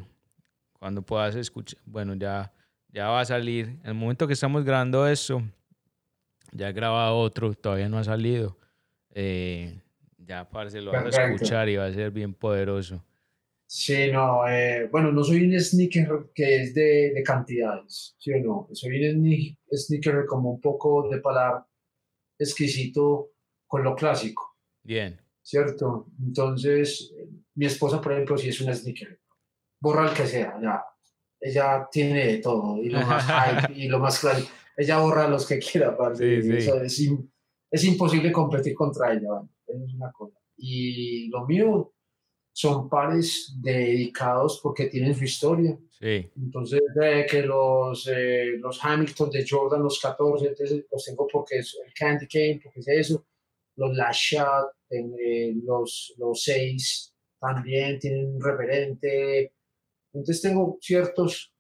A: cuando puedas escuchar, bueno, ya, ya va a salir. En el momento que estamos grabando eso, ya he grabado otro, todavía no ha salido. Eh, ya, parce, lo vas a escuchar y va a ser bien poderoso.
B: Sí, no, eh, bueno, no soy un sneaker que es de, de, cantidades, ¿sí o no? Soy un sneaker como un poco de palar exquisito con lo clásico.
A: Bien.
B: ¿Cierto? Entonces, mi esposa, por ejemplo, sí es una sneaker. Borra el que sea, ya. Ella tiene de todo, y lo más *laughs* hype, y lo más clásico. Ella borra los que quiera, sí, sí. Eso es, es, imposible competir contra ella, ¿vale? Es una cosa. Y lo mío son pares dedicados porque tienen su historia.
A: Sí.
B: Entonces, de que los, eh, los Hamilton de Jordan, los 14, entonces los tengo porque es el Candy Cane, porque es eso. Los Lashat, eh, los, los 6 también tienen un referente. Entonces tengo ciertos,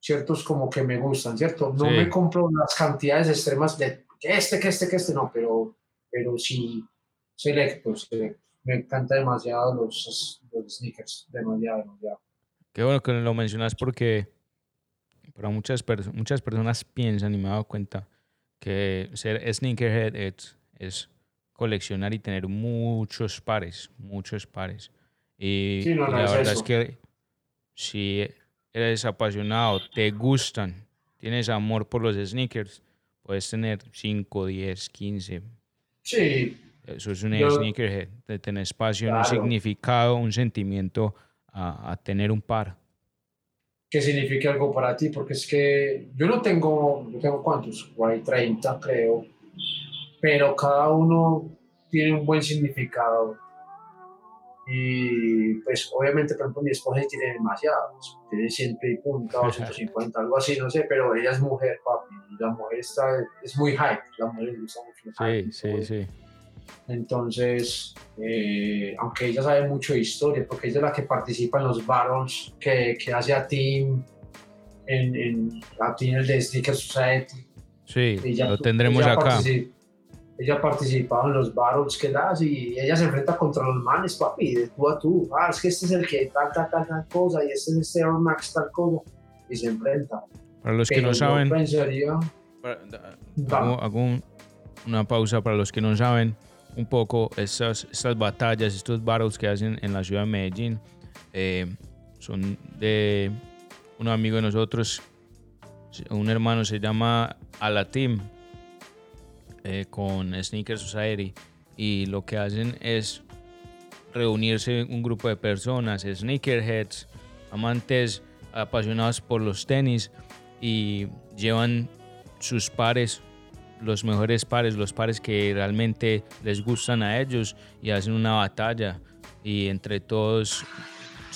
B: ciertos como que me gustan, ¿cierto? No
A: Sí.
B: me compro las cantidades extremas de que este, que este, que este, no, pero, pero sí selectos, selectos. Me encanta demasiado los, los sneakers, demasiado, demasiado.
A: Qué bueno que lo mencionas porque para muchas, perso- muchas personas piensan, y me he dado cuenta, que ser sneakerhead es, es coleccionar y tener muchos pares, muchos pares. Y,
B: Sí, no,
A: y
B: no
A: la
B: es
A: verdad
B: eso.
A: es que si eres apasionado, te gustan, tienes amor por los sneakers, puedes tener 5, 10, 15.
B: Sí,
A: Eso es un
B: Yo-
A: sneakerhead, de tener espacio, un
B: Claro.
A: significado, un sentimiento a, a tener un par.
B: que signifique algo para ti, porque es que yo no tengo, yo tengo cuántos, por ahí 30 creo, pero cada uno tiene un buen significado. Y pues obviamente, por ejemplo, mi esposa tiene demasiados, tiene 100 y punta *laughs* o 150, algo así, no sé, pero ella es mujer, papi, y la mujer está, es muy hype, la mujer le gusta mucho el hype
A: Sí, sí, sí.
B: Entonces, eh, aunque ella sabe mucho de historia, porque ella es la que participa en los battles que, que hace a Team, en, en, a Team el de Sticker Society.
A: Sí,
B: Ella-
A: lo tendremos
B: ella
A: acá.
B: partici- Ella ha participado en los battles que da y ella se enfrenta contra los manes, papi, de tú a tú. Ah, es que este es el que tal, tal, tal, tal cosa y este es este Air Max, tal cosa. Y se enfrenta.
A: Para los que
B: Pero
A: no
B: yo
A: saben,
B: pensaría,
A: para- hago, hago un- una pausa para los que no saben un poco estas, estas batallas, estos battles que hacen en la ciudad de Medellín. eh, son de un amigo de nosotros, un hermano se llama Alatim, eh, con Sneaker Society, y lo que hacen es reunirse un grupo de personas, sneakerheads, amantes apasionados por los tenis, y llevan sus pares, los mejores pares, los pares que realmente les gustan a ellos y hacen una batalla. Y entre todos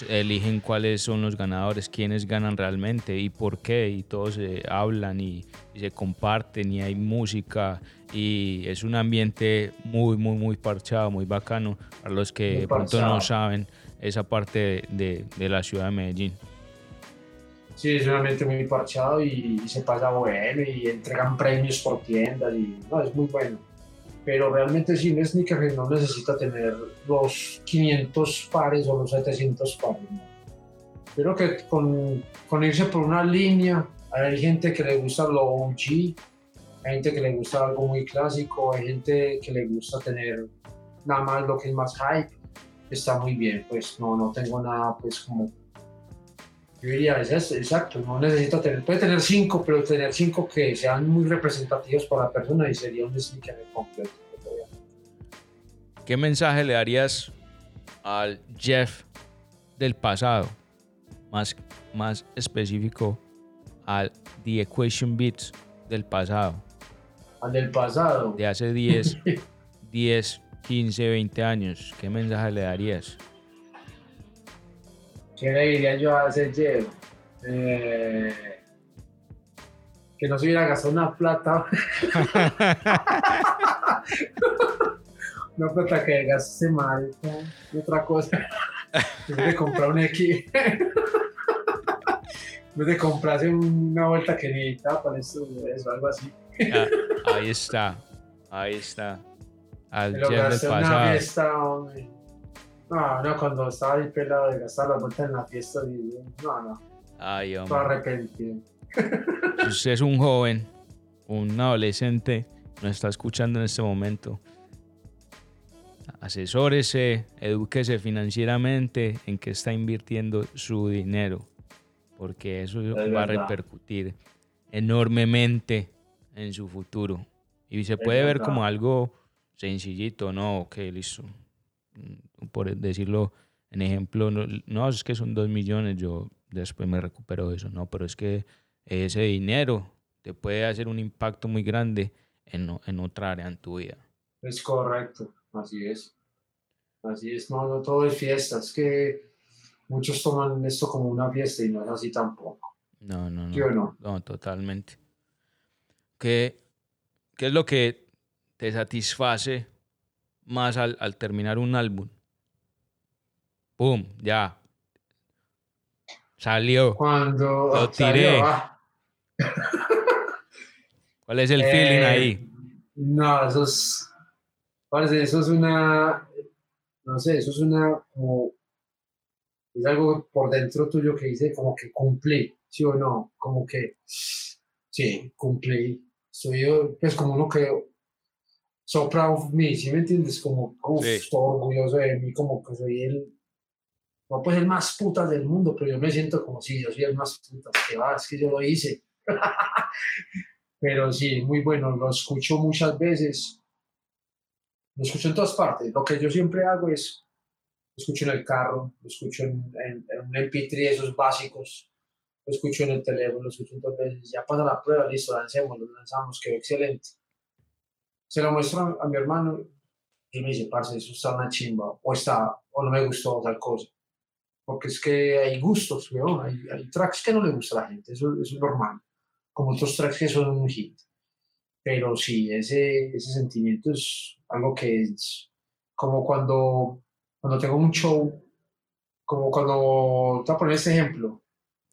A: eligen cuáles son los ganadores, quiénes ganan realmente y por qué. Y todos se hablan y, y se comparten y hay música. Y es un ambiente muy muy muy parchado, muy bacano. Para los que de pronto no saben esa parte de, de la ciudad de Medellín.
B: Sí, es un ambiente muy parchado y, y se pasa bueno y entregan premios por tiendas y no, es muy bueno. Pero realmente sí, un sneakerhead no necesita tener los 500 pares o los 700 pares. ¿no? Creo que con, con irse por una línea, hay gente que le gusta lo OG, hay gente que le gusta algo muy clásico, hay gente que le gusta tener nada más lo que es más hype, está muy bien, pues no, no tengo nada pues como yo diría, es eso, exacto, no necesita tener, puede tener cinco, pero tener cinco que sean muy representativos para la persona y sería un sneaker completo.
A: ¿Qué mensaje le darías al Jeff del pasado, más, más específico al The Equation Beats del pasado,
B: Al del pasado.
A: de hace 10, 10, 15, 20 años, ¿qué mensaje le darías?
B: ¿Qué le diría yo a ese Jeff? Eh, que no se hubiera gastado una plata. *laughs* una plata que gaste mal. Y otra cosa. En vez de comprar un X. en vez de comprarse una vuelta que necesitaba para eso, eso, algo así.
A: Ah, ahí está, ahí está. Al Jeff del
B: gasté en una
A: pasado.
B: fiesta, hombre. No, no, cuando estaba ahí pelado de gastar la vuelta en la fiesta, no, no,
A: Ay,
B: todo
A: hombre.
B: arrepentido.
A: Si *laughs* usted es un joven, un adolescente, nos está escuchando en este momento. Asesórese, edúquese financieramente en qué está invirtiendo su dinero, porque eso
B: Es
A: va a
B: verdad.
A: repercutir enormemente en su futuro. Y se puede ver como algo sencillito, ¿no? Ok, listo. Por decirlo en ejemplo, no, no, es que son dos millones, yo después me recupero de eso, no, pero es que ese dinero te puede hacer un impacto muy grande en, en otra área en tu vida.
B: Es correcto, así es. Así es, no, no todo es fiesta, es que muchos toman esto como una fiesta y no es así tampoco.
A: No, no, no.
B: ¿Sí o no?
A: No, totalmente. ¿Qué, qué es lo que te satisface más al, al terminar un álbum? ¡Pum! Ya. Salió.
B: Cuando
A: Lo
B: salió,
A: tiré.
B: ah, *laughs*
A: ¿Cuál es el feeling
B: eh,
A: ahí?
B: No, eso es, parce, eso es una, no sé, eso es una, como, es algo por dentro tuyo que dice como que cumplí, ¿sí o no? Como que, sí, cumplí. Soy yo, pues como uno que, so proud of me, ¿sí me entiendes? Como, uff,
A: Sí.
B: estoy orgulloso de mí, como que soy el, no pues el más puta del mundo, pero yo me siento como si yo soy el más puta, que va, es que yo lo hice. *laughs* Pero sí, muy bueno, lo escucho muchas veces. Lo escucho en todas partes. Lo que yo siempre hago es, lo escucho en el carro, lo escucho en, un MP3 esos básicos, lo escucho en el teléfono, lo escucho en todas veces. Ya pasa la prueba, listo, lancemos, lo lanzamos, quedó excelente. Se lo muestro a mi hermano y me dice, parce, eso está una chimba, o está, o no me gustó tal cosa. Porque es que hay gustos, weón, hay, hay tracks que no le gusta a la gente, eso, eso es normal como otros tracks que son un hit. Pero sí, ese, ese sentimiento es algo que es como cuando, cuando tengo un show, como cuando, te voy a poner este ejemplo,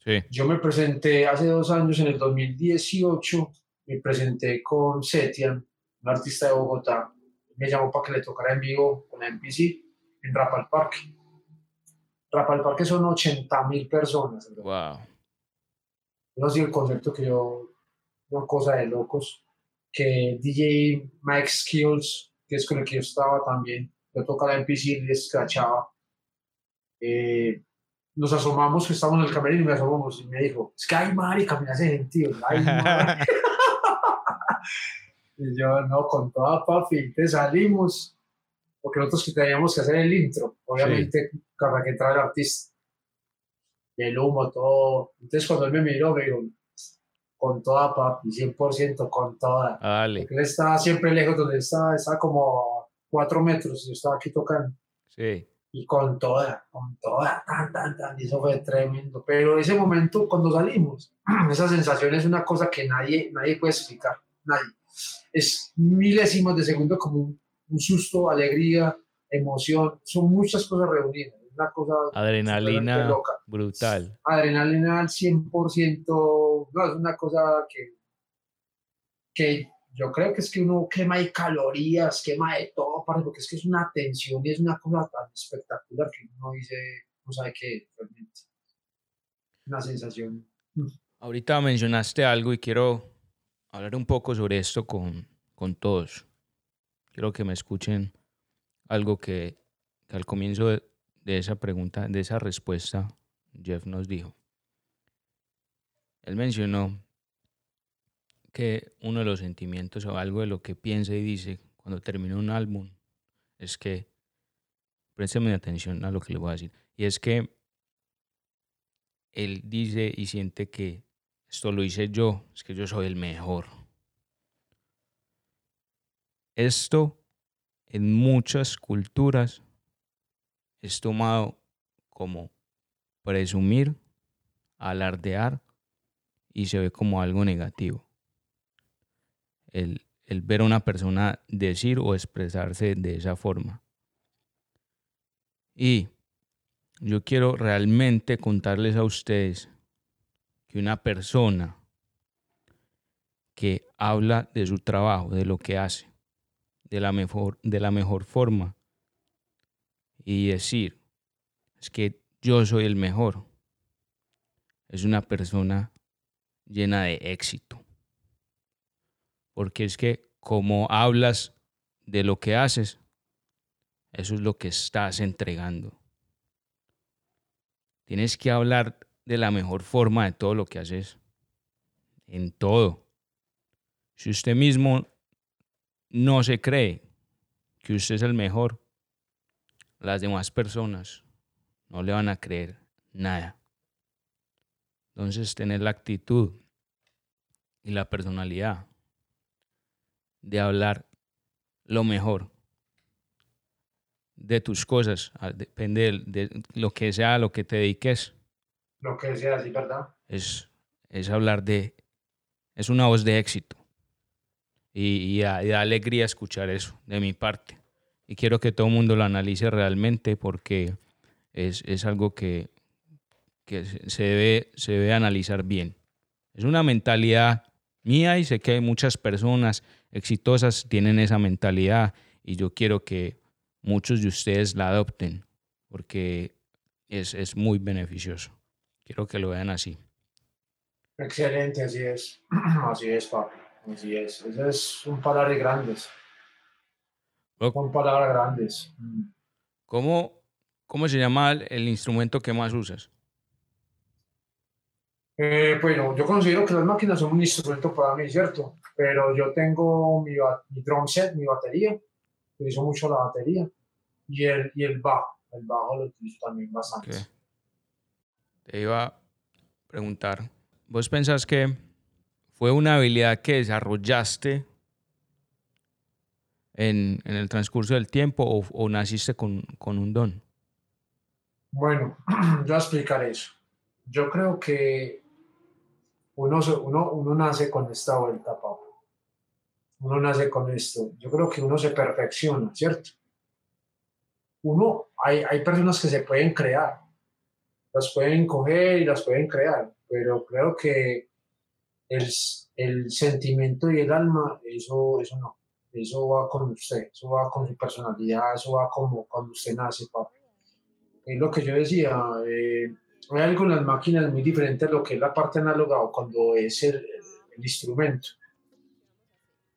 A: Sí.
B: yo me presenté hace dos años, en el 2018, me presenté con Setian, un artista de Bogotá, me llamó para que le tocara en vivo con MPC en Rap al Parque. Rap al Parque son 80 mil personas. ¿verdad?
A: Wow.
B: no sido el concepto que yo, una cosa de locos, que DJ Mike Skills, que es con el que yo estaba también, yo tocaba la MPC y le escrachaba. Eh, nos asomamos, que estábamos en el camerino y me asomamos y me dijo, es que hay marica, me hace sentido. Ay, marica". *laughs* *laughs* y yo, no, con toda papi, te salimos, porque nosotros que teníamos que hacer el intro, obviamente, para que entrara el artista y el humo, todo. Entonces, cuando él me miró, me dijo, con toda, papi, 100% con toda.
A: Dale.
B: Porque él estaba siempre lejos donde estaba, estaba como a cuatro metros, yo estaba aquí tocando.
A: Sí.
B: Y con toda, con toda, tan, tan, tan, y eso fue tremendo. Pero ese momento, cuando salimos, *clears throat* esa sensación es una cosa que nadie, nadie puede explicar, nadie. Es milésimos de segundo como un, un susto, alegría, emoción, son muchas cosas reunidas. Es una cosa
A: Adrenalina
B: loca
A: brutal.
B: adrenalina al 100%, no, es una cosa que, que yo creo que es que uno quema de calorías, quema de todo, porque es que es una tensión y es una cosa tan espectacular que uno dice, no sabe qué, realmente. Una sensación.
A: Ahorita mencionaste algo y quiero hablar un poco sobre esto con, con todos. Quiero que me escuchen algo que, al comienzo de, esa pregunta, de esa respuesta, Jeff nos dijo. Él mencionó que uno de los sentimientos o algo de lo que piensa y dice cuando termina un álbum es que, présteme atención a lo que le voy a decir, y es que él dice y siente que esto lo hice yo, es que yo soy el mejor. Esto en muchas culturas es tomado como presumir, alardear y se ve como algo negativo. El, el ver a una persona decir o expresarse de esa forma. Y yo quiero realmente contarles a ustedes que una persona que habla de su trabajo, de lo que hace, de la mejor, de la mejor forma y decir, es que yo soy el mejor, es una persona llena de éxito. Porque es que como hablas de lo que haces, eso es lo que estás entregando. Tienes que hablar de la mejor forma de todo lo que haces. En todo. Si usted mismo no se cree que usted es el mejor, las demás personas no le van a creer nada. Entonces, tener la actitud y la personalidad de hablar lo mejor de tus cosas, depende de, lo que sea, lo que te dediques.
B: Lo que sea, sí, ¿verdad?
A: Es, es hablar de, es una voz de éxito. Y, da, alegría escuchar eso de mi parte. Y quiero que todo el mundo lo analice realmente porque es, es algo que, que se, debe, se debe analizar bien. Es una mentalidad mía y sé que hay muchas personas exitosas tienen esa mentalidad y yo quiero que muchos de ustedes la adopten porque es, es muy beneficioso. Quiero que lo vean así.
B: Excelente, así es. *clears throat* Así es, papi. Así es. Esas son palabras grandes. Son palabras grandes.
A: ¿Cómo, ¿Cómo se llama el, instrumento que más usas?
B: Eh, bueno, yo considero que las máquinas son un instrumento para mí, ¿cierto? Pero yo tengo mi, mi drum set, mi batería, utilizo mucho la batería y el, y el bajo. El bajo lo utilizo también bastante.
A: Te iba a preguntar, ¿vos pensás que fue una habilidad que desarrollaste en, en el transcurso del tiempo o, o naciste con, con, un don?
B: Bueno, *clears throat* yo voy a explicar eso. Yo creo que uno, uno, uno nace con esta vuelta, papá uno nace con esto. Yo creo que uno se perfecciona, ¿cierto? Uno, hay, hay personas que se pueden crear, las pueden coger y las pueden crear, pero creo que el, el sentimiento y el alma, eso, eso no, eso va con usted, eso va con su personalidad, eso va como cuando usted nace, papá. Es lo que yo decía, eh, hay algo en las máquinas muy diferente a lo que es la parte análoga o cuando es el, el instrumento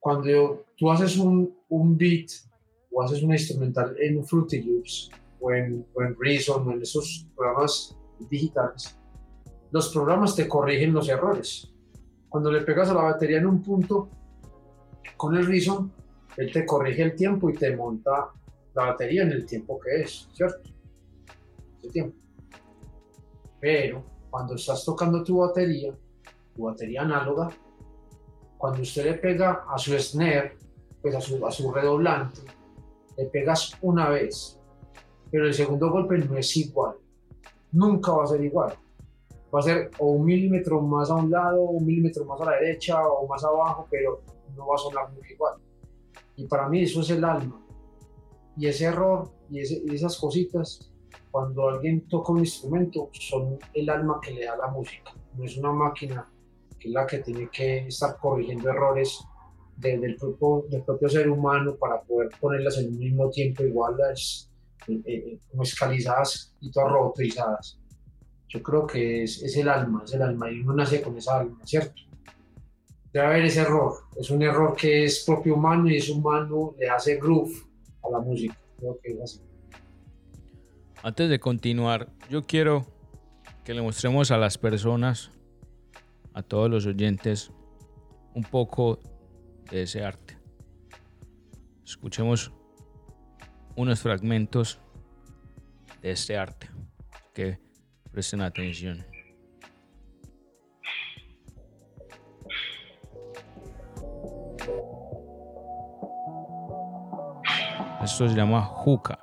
B: cuando tú haces un, un beat o haces una instrumental en Fruity Loops o en, o en Reason o en esos programas digitales, los programas te corrigen los errores. Cuando le pegas a la batería en un punto, con el Reason, él te corrige el tiempo y te monta la batería en el tiempo que es, ¿cierto? Ese tiempo. Pero cuando estás tocando tu batería, tu batería análoga, cuando usted le pega a su snare, pues a su, a su redoblante, le pegas una vez, pero el segundo golpe no es igual. Nunca va a ser igual. Va a ser o un milímetro más a un lado, un milímetro más a la derecha o más abajo, pero no va a sonar muy igual. Y para mí eso es el alma. Y ese error y, y esas cositas, cuando alguien toca un instrumento, son el alma que le da la música. No es una máquina que es la que tiene que estar corrigiendo errores del, propio, del propio ser humano para poder ponerlas en un mismo tiempo iguales, eh, eh, como escalizadas y todas robotizadas. Yo creo que es, el alma, es el alma, y uno nace con esa alma, ¿cierto? Debe haber ese error, es un error que es propio humano y es humano, le hace groove a la música.
A: Antes de continuar, yo quiero que le mostremos a las personas a todos los oyentes un poco de ese arte. Escuchemos unos fragmentos de este arte. Que
C: para tem Nathan Gino.
D: As pessoas
B: de Lamar Ruka.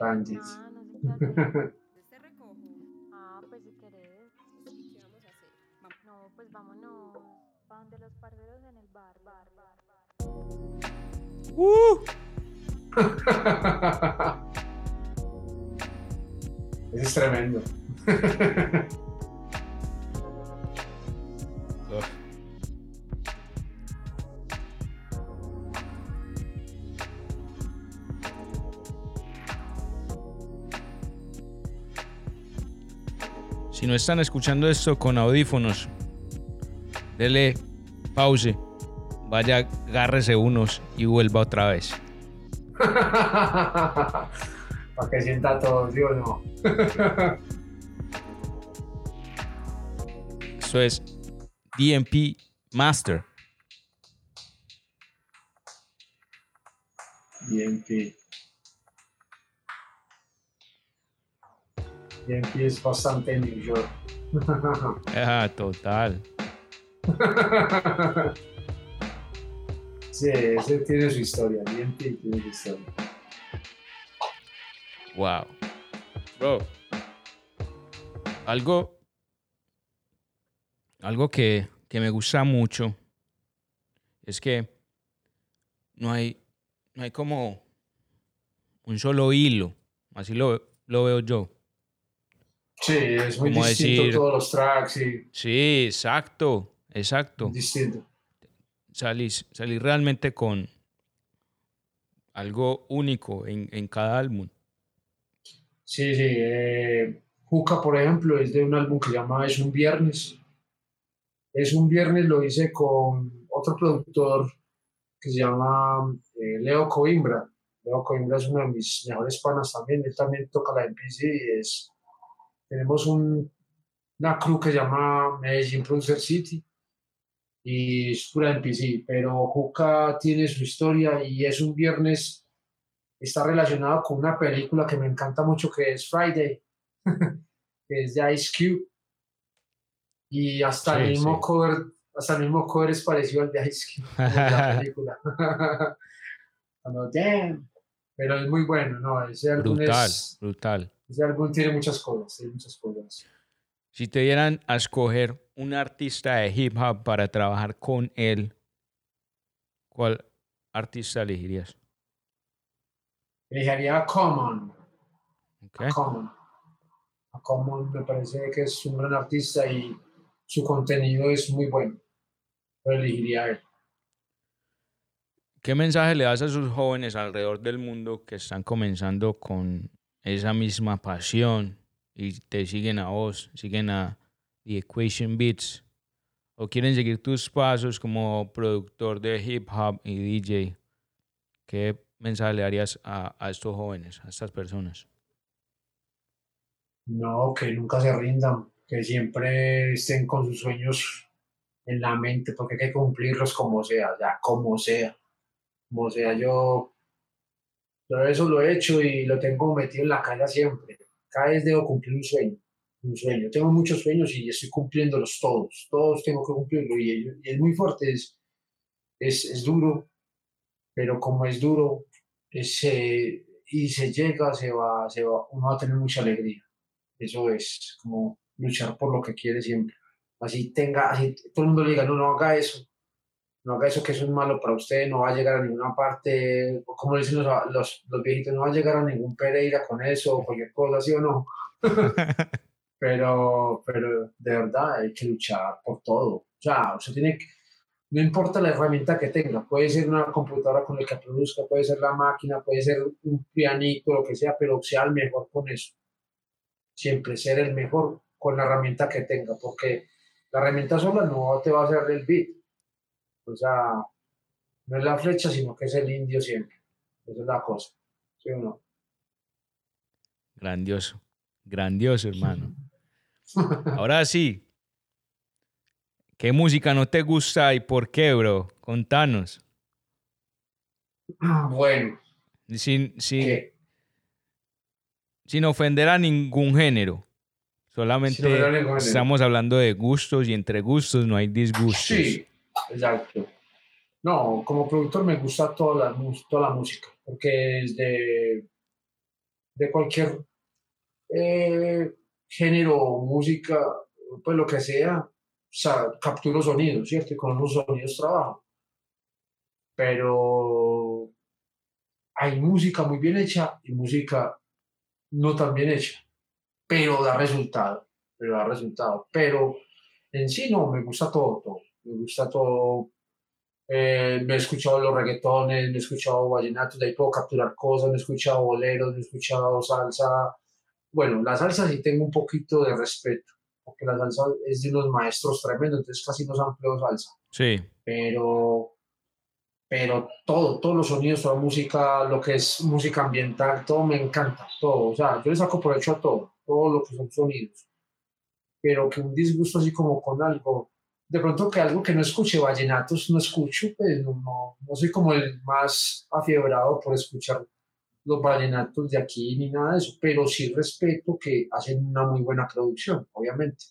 C: Ah, no sé qué hacer.
D: Pues te recojo.
C: Ah, pues si querés.
D: ¿Y qué vamos a hacer?
C: No, pues vámonos. Pa' donde los parceros en el bar, bar, bar, bar.
A: ¡Uh! *laughs*
B: Ese es tremendo. *laughs*
A: no están escuchando esto con audífonos, dele pause, vaya, agárrese unos y vuelva otra vez. *laughs*
B: Para que sienta todo, ¿sí o no? *laughs*
A: Esto es DMP Master.
B: BNP. BNP es bastante New York. *laughs*
A: Ah, total.
B: sí, ese tiene su historia. BNP tiene su historia.
A: Wow. Bro. Algo. Algo que, que me gusta mucho es que no hay, no hay como un solo hilo. Así lo, lo veo yo.
B: Sí, es muy distinto
A: decir-
B: todos los tracks y
A: Sí, exacto. Exacto.
B: distinto.
A: Salir, salir realmente con algo único en, en cada álbum.
B: Sí, sí. Eh, Juca, por ejemplo, es de un álbum que se llama Es un viernes. Es un viernes lo hice con otro productor que se llama eh, Leo Coimbra. Leo Coimbra es uno de mis mejores panas también. Él también toca la MPC y es... Tenemos un, una crew que se llama Medellín Producer City y es pura MPC, pero Juca tiene su historia y es un viernes está relacionado con una película que me encanta mucho que es Friday, *laughs* que es de Ice Cube. Y hasta el mismo
A: sí.
B: cover, hasta el mismo cover es parecido al de Ice Cube *laughs* la *laughs* película. Pero es muy bueno, ¿no? Ese álbum,
A: Brutal,
B: es-
A: brutal.
B: Ese álbum tiene muchas cosas, tiene muchas cosas.
A: Si te dieran a escoger un artista de hip hop para trabajar con él, ¿cuál artista elegirías?
B: Elegiría a Common.
A: ¿Ok?
B: a Common. A Common me parece que es un gran artista y su contenido es muy bueno. Lo elegiría a él.
A: ¿Qué mensaje le das a esos jóvenes alrededor del mundo que están comenzando con esa misma pasión y te siguen a vos, siguen a The Equation Beats o quieren seguir tus pasos como productor de hip hop y DJ? ¿Qué mensaje le darías a, a estos jóvenes, a estas personas?
B: No, que nunca se rindan, que siempre estén con sus sueños en la mente, porque hay que cumplirlos como sea, ya, como sea. Como sea, yo, yo eso lo he hecho y lo tengo metido en la cara siempre. Cada vez debo cumplir un sueño, un sueño. Tengo muchos sueños y estoy cumpliéndolos todos, todos tengo que cumplirlo y, es muy fuerte, es, es, es duro, pero como es duro es, y se llega, se va, se va, uno va a tener mucha alegría. Eso es como luchar por lo que quiere siempre. Así tenga, así todo el mundo le diga, no, no haga eso, no haga eso que eso es malo para usted, no va a llegar a ninguna parte, como dicen los, los, los viejitos, no va a llegar a ningún Pereira con eso, o cualquier cosa, ¿sí o no? *laughs* pero, pero de verdad hay que luchar por todo. O sea, usted tiene que, no importa la herramienta que tenga, puede ser una computadora con la que produzca, puede ser la máquina, puede ser un pianito, lo que sea, pero sea el mejor con eso. Siempre ser el mejor con la herramienta que tenga, porque la herramienta sola no te va a hacer el beat. O sea, no es la flecha, sino que es el indio siempre. Esa es la cosa. ¿Sí o no?
A: Grandioso, grandioso, hermano. *laughs* Ahora sí. ¿Qué música no te gusta y por qué, bro? Contanos.
B: Bueno,
A: Sin, sin,
B: ¿qué?
A: sin ofender a ningún género. Solamente
B: ningún género.
A: estamos hablando de gustos y entre gustos no hay disgustos.
B: Sí, exacto. No, como productor me gusta toda la, toda la música, porque es de, de cualquier eh, género, música, pues lo que sea, o sea, capturo sonidos, ¿cierto? Y con los sonidos trabajo. Pero hay música muy bien hecha y música no tan bien hecha, pero da resultado, pero da resultado. Pero en sí no, me gusta todo, todo. Me gusta todo. Eh, me he escuchado los reggaetones, me he escuchado vallenatos, de ahí puedo capturar cosas, me he escuchado boleros, me he escuchado salsa. Bueno, la salsa sí tengo un poquito de respeto, porque la salsa es de unos maestros tremendos, entonces casi no sampleo salsa.
A: Sí,
B: Pero, pero todo, todos los sonidos, toda música, lo que es música ambiental, todo me encanta, todo. O sea, yo le saco provecho a todo, todo lo que son sonidos. Pero que un disgusto así como con algo, de pronto que algo que no escuche, vallenatos no escucho, pues no, no, no soy como el más afiebrado por escuchar los vallenatos de aquí ni nada de eso, pero sí respeto que hacen una muy buena producción, obviamente.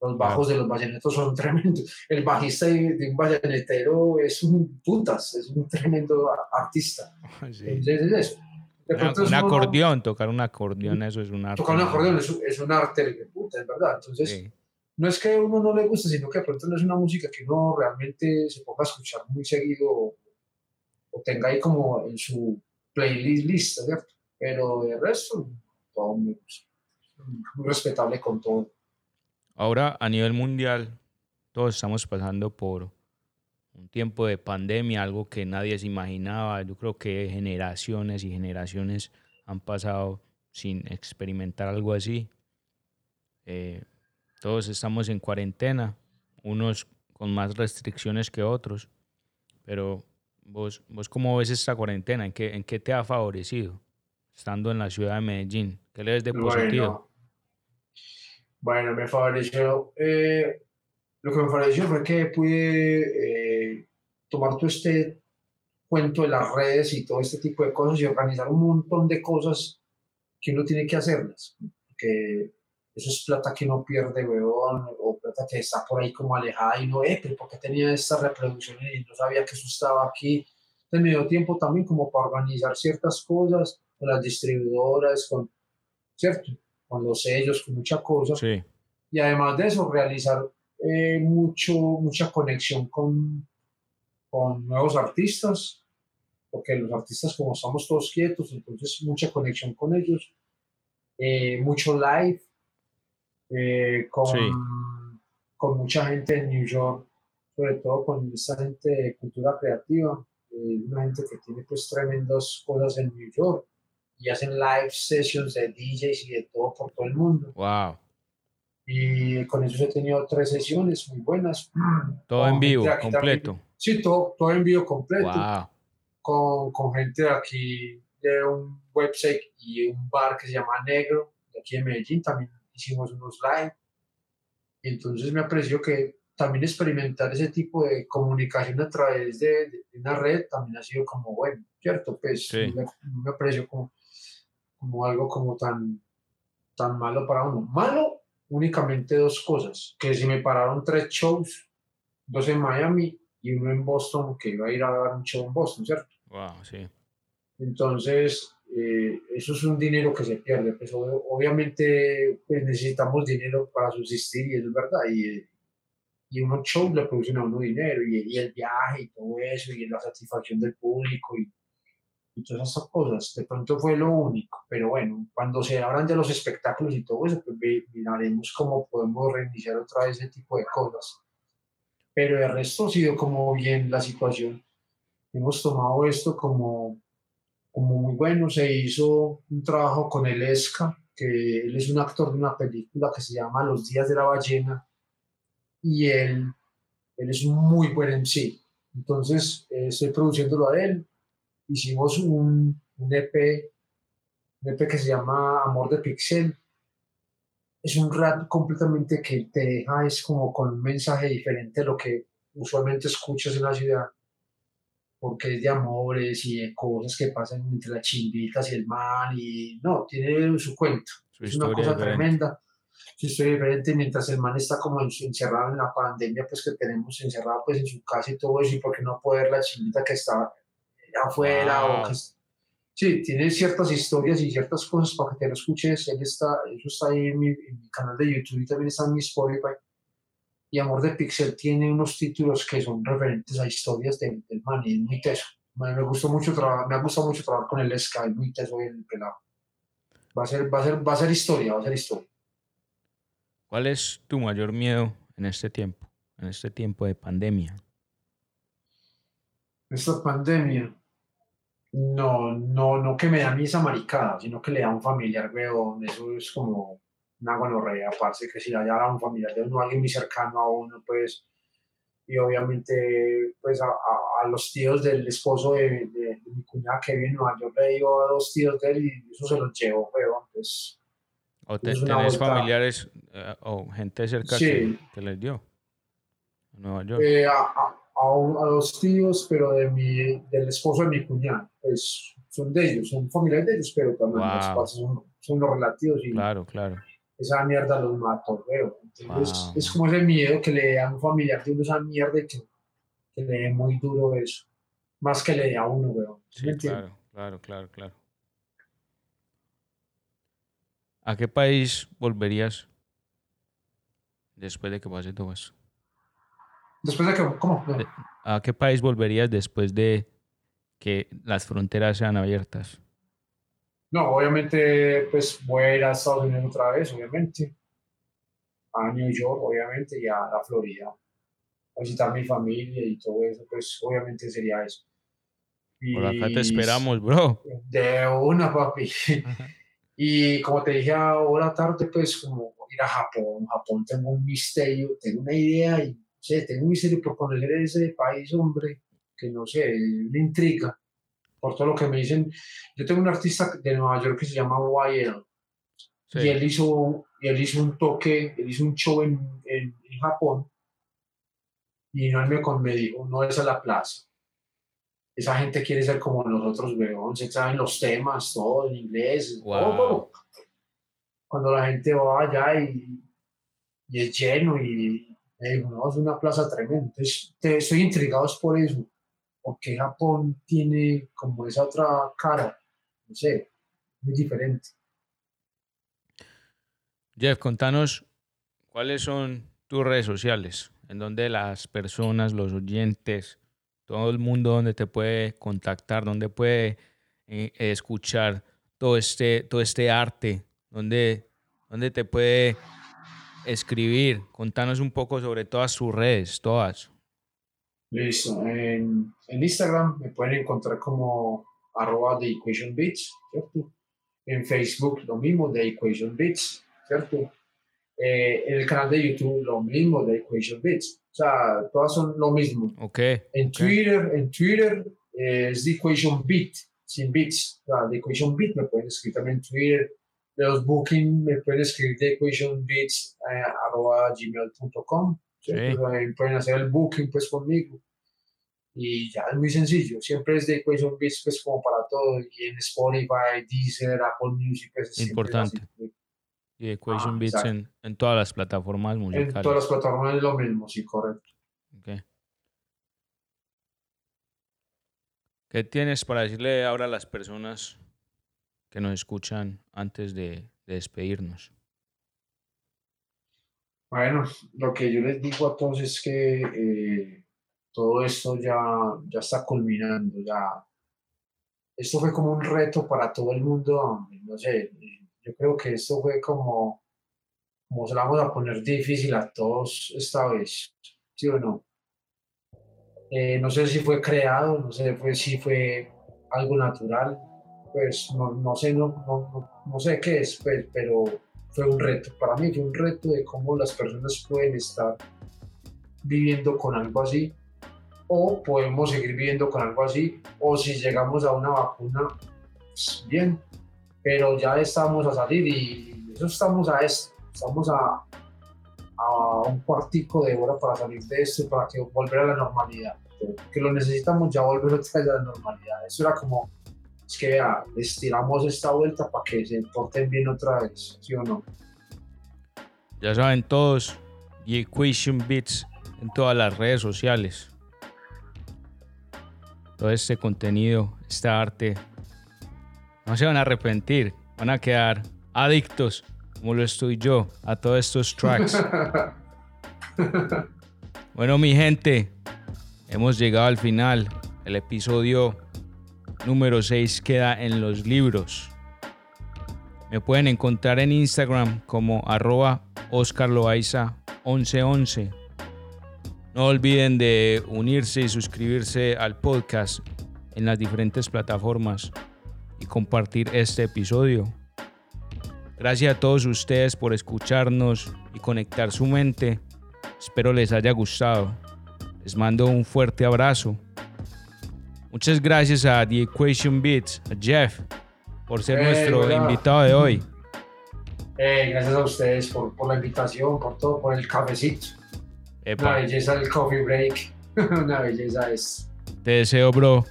B: Los bajos de los vallenatos son *laughs* tremendos. El bajista de, de un vallenetero es un putas, es un tremendo artista.
A: sí.
B: Entonces es eso.
A: Una- un
B: uno-
A: acordeón, tocar un acordeón, eso es un arte.
B: Tocar un acordeón es, un- es un arte de puta, es verdad. Entonces,
A: Sí.
B: No es que a uno no le guste, sino que de pronto no es una música que uno realmente se ponga a escuchar muy seguido o, o tenga ahí como en su playlist lista, ¿cierto? Pero de resto, todo gusta. Muy respetable con todo.
A: Ahora, a nivel mundial, todos estamos pasando por un tiempo de pandemia, algo que nadie se imaginaba. Yo creo que generaciones y generaciones han pasado sin experimentar algo así. Eh, todos estamos en cuarentena, unos con más restricciones que otros, pero vos, vos cómo ves esta cuarentena, ¿En qué, en qué te ha favorecido estando en la ciudad de Medellín? ¿Qué le ves de positivo?
B: Bueno, bueno, me favoreció. eh, lo que me favoreció fue que pude eh, tomar todo este cuento de las redes y todo este tipo de cosas y organizar un montón de cosas que uno tiene que hacerlas. Que eso es plata que uno pierde, weón, o plata que está por ahí como alejada y no, eh, pero ¿por qué tenía esta reproducción y no sabía que eso estaba aquí? Entonces me dio tiempo también como para organizar ciertas cosas con las distribuidoras, con, ¿cierto? Con los sellos, con muchas cosas.
A: Sí,
B: Y además de eso, realizar eh, mucho, mucha conexión con, con nuevos artistas, porque los artistas como estamos todos quietos, entonces mucha conexión con ellos, eh, mucho live, eh, con,
A: Sí.
B: con mucha gente en New York, sobre todo con esta gente de cultura creativa, eh, una gente que tiene pues tremendas cosas en New York y hacen live sessions de DJs y de todo por todo el mundo.
A: wow.
B: Y con ellos he tenido tres sesiones muy buenas. *clears throat*
A: Todo en vivo,
B: aquí también.
A: completo.
B: Sí, todo, todo en vivo completo.
A: Wow.
B: Con, con gente de aquí, de un website y un bar que se llama Negro, de aquí de Medellín. También hicimos unos live. Y entonces me apreció que también experimentar ese tipo de comunicación a través de, de una red también ha sido como bueno, ¿cierto? Pues
A: Sí.
B: me, me aprecio como, como algo como tan, tan malo para uno. Malo únicamente dos cosas, que si me pararon tres shows, dos en Miami y uno en Boston, que iba a ir a dar un show en Boston, ¿cierto?
A: Wow, sí.
B: Entonces, eh, eso es un dinero que se pierde. Pues, ob- obviamente pues, necesitamos dinero para subsistir y eso es verdad. Y, y unos shows le producen a uno dinero y, y el viaje y todo eso y la satisfacción del público y, y todas esas cosas. De pronto fue lo único, pero bueno, cuando se abran ya los espectáculos y todo eso, pues miraremos cómo podemos reiniciar otra vez ese tipo de cosas. Pero el resto ha sido como bien la situación. Hemos tomado esto como, como muy bueno. Se hizo un trabajo con el ESCA, que él es un actor de una película que se llama Los Días de la Ballena, y él, él es un muy buen MC. Entonces, eh, estoy produciéndolo a él. Hicimos un, un EP, un EP que se llama Amor de Pixel. Es un rap completamente que te deja, es como con un mensaje diferente a lo que usualmente escuchas en la ciudad, porque es de amores y de cosas que pasan entre las chimbitas y el man, y no, tiene su cuento.
A: Su
B: Es una cosa
A: diferente.
B: tremenda. Su historia diferente mientras el man está como en- encerrado en la pandemia, pues que tenemos encerrado pues en su casa y todo eso, y porque no puede ver la chimbita que está afuera o
A: Wow.
B: que Sí, tiene ciertas historias y ciertas cosas para que te lo escuches. Él está, eso está ahí en mi, en mi canal de YouTube y también está en mi Spotify. Y Amor de Pixel tiene unos títulos que son referentes a historias del, del man y es muy teso. Me, me gustó mucho trabajar, me ha gustado mucho trabajar con el Sky, muy teso el pelado. Va a ser, va a ser, va a ser historia, va a ser historia.
A: ¿Cuál es tu mayor miedo en este tiempo, en este tiempo de pandemia?
B: esta pandemia, no, no, no que me da a mí esa maricada, sino que le da a un familiar, weón, eso es como una gonorrea, parce, que si haya un familiar de uno, alguien muy cercano a uno, pues, y obviamente, pues, a, a- a los tíos del esposo de, de- de mi cuñada que vive en Nueva York, le digo a dos tíos de él y eso se los llevo, weón, pues,
A: ¿O te, tenés familiares eh, o gente cerca
B: Sí.
A: que, que les dio? Nueva York.
B: Eh, a, a, a un- a dos tíos, pero de mi, del esposo de mi cuñada, pues son de ellos, son familiares de ellos, pero también los
A: Wow.
B: parce son, son los relativos y
A: Claro, claro.
B: Esa mierda los mató, veo. Entonces
A: Wow.
B: es como ese miedo que le da a un familiar de uno esa mierda y que, que le dé muy duro eso, más que le dé a uno, weón. ¿Sí
A: claro, claro, claro, claro. ¿A qué país volverías después de que pase todo eso?
B: Después de que, ¿cómo? No.
A: ¿A qué país volverías después de que las fronteras sean abiertas?
B: No, obviamente, pues voy a ir a Estados Unidos otra vez, obviamente. A New York, obviamente, y a la Florida. A visitar mi familia y todo eso, pues obviamente sería eso.
A: Por acá te esperamos, bro.
B: De una, papi. Y como te dije ahora tarde, pues como ir a Japón. Japón tengo un misterio, tengo una idea y no sé, tengo un misterio por conocer ese país, hombre, que no sé, me intriga por todo lo que me dicen. Yo tengo un artista de Nueva York que se llama YL
A: Sí.
B: y él hizo, y él hizo un toque, él hizo un show en, en, en Japón y no él me, con- me dijo, no es a la plaza. Esa gente quiere ser como nosotros, weón, se saben los temas, todo en inglés,
A: Wow.
B: todo. Cuando la gente va allá y, y es lleno y dijo, no, es una plaza tremenda. Entonces, te- estoy intrigado es por eso, porque Japón tiene como esa otra cara, no sé, muy diferente.
A: Jeff, contanos cuáles son tus redes sociales, en donde las personas, los oyentes, todo el mundo donde te puede contactar, donde puede eh, escuchar todo este, todo este arte, donde, donde te puede escribir. Contanos un poco sobre todas sus redes, todas.
B: Listo. En, en Instagram me pueden encontrar como arroba The Equation Beats, ¿cierto? En Facebook lo mismo, The Equation Beats, ¿cierto? Eh, en el canal de YouTube lo mismo, The Equation Beats. O sea, todas son lo mismo.
A: Ok.
B: En. Twitter, en Twitter eh, es The Equation Beat, sin bits. O sea, The Equation Beat me pueden escribir también en Twitter. De los booking me pueden escribir The Equation Beats eh, arroba gmail.com. ahí pueden hacer el booking pues conmigo. Y ya es muy sencillo. Siempre es The Equation Beats pues como para todo. Y en Spotify, Deezer, Apple Music. Pues,
A: Importante. Y Equation
B: Ah,
A: Beats en, en todas las plataformas
B: En
A: musicales.
B: todas las plataformas es lo mismo, sí, correcto.
A: ¿Qué tienes para decirle ahora a las personas que nos escuchan antes de, de despedirnos?
B: Bueno, lo que yo les digo a todos es que eh, todo esto ya, ya está culminando, ya esto fue como un reto para todo el mundo, no sé, yo creo que esto fue como, como se la vamos a poner difícil a todos esta vez, ¿sí o no? Eh, no sé si fue creado, no sé si fue algo natural, pues no, no sé, no, no- no sé qué es, pues, pero fue un reto. Para mí fue un reto de cómo las personas pueden estar viviendo con algo así, o podemos seguir viviendo con algo así, o si llegamos a una vacuna, pues, bien, pero ya estamos a salir y eso estamos a esto, estamos a, a un cuartico de hora para salir de esto, para que volver a la normalidad. Que lo necesitamos ya volver otra vez a la normalidad. Eso era como, es que vea, les tiramos esta vuelta para que se porten bien otra vez, ¿sí o no?
A: Ya saben todos, The Equation Beats en todas las redes sociales. Todo este contenido, esta arte, no se van a arrepentir, van a quedar adictos, como lo estoy yo, a todos estos tracks. *laughs* Bueno, mi gente, hemos llegado al final. El episodio número 6 queda en los libros. Me pueden encontrar en Instagram como arroba oscarloaiza1111. No olviden de unirse y suscribirse al podcast en las diferentes plataformas y compartir este episodio. Gracias a todos ustedes por escucharnos y conectar su mente. Espero les haya gustado. Les mando un fuerte abrazo. Muchas gracias a The Equation Beats, a Jeff, por ser nuestro
B: hola.
A: invitado de hoy.
B: Eh, gracias a ustedes por, por la invitación, por todo, por el cafecito. Una
A: Epa,
B: belleza el coffee break. *laughs* Una belleza es.
A: te deseo, bro,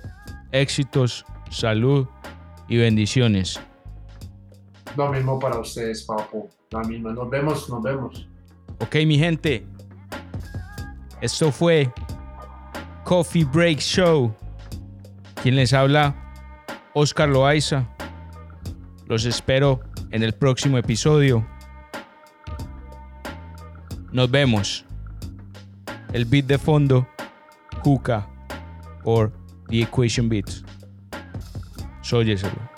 A: éxitos, salud y bendiciones.
B: Lo mismo para ustedes, papo. La misma. Nos vemos, nos vemos.
A: Ok, mi gente. Esto fue Coffee Break Show. Quien les habla, Oscar Loaiza. Los espero en el próximo episodio. Nos vemos. El beat de fondo, Juca, por The Equation Beats. Sóyeselo.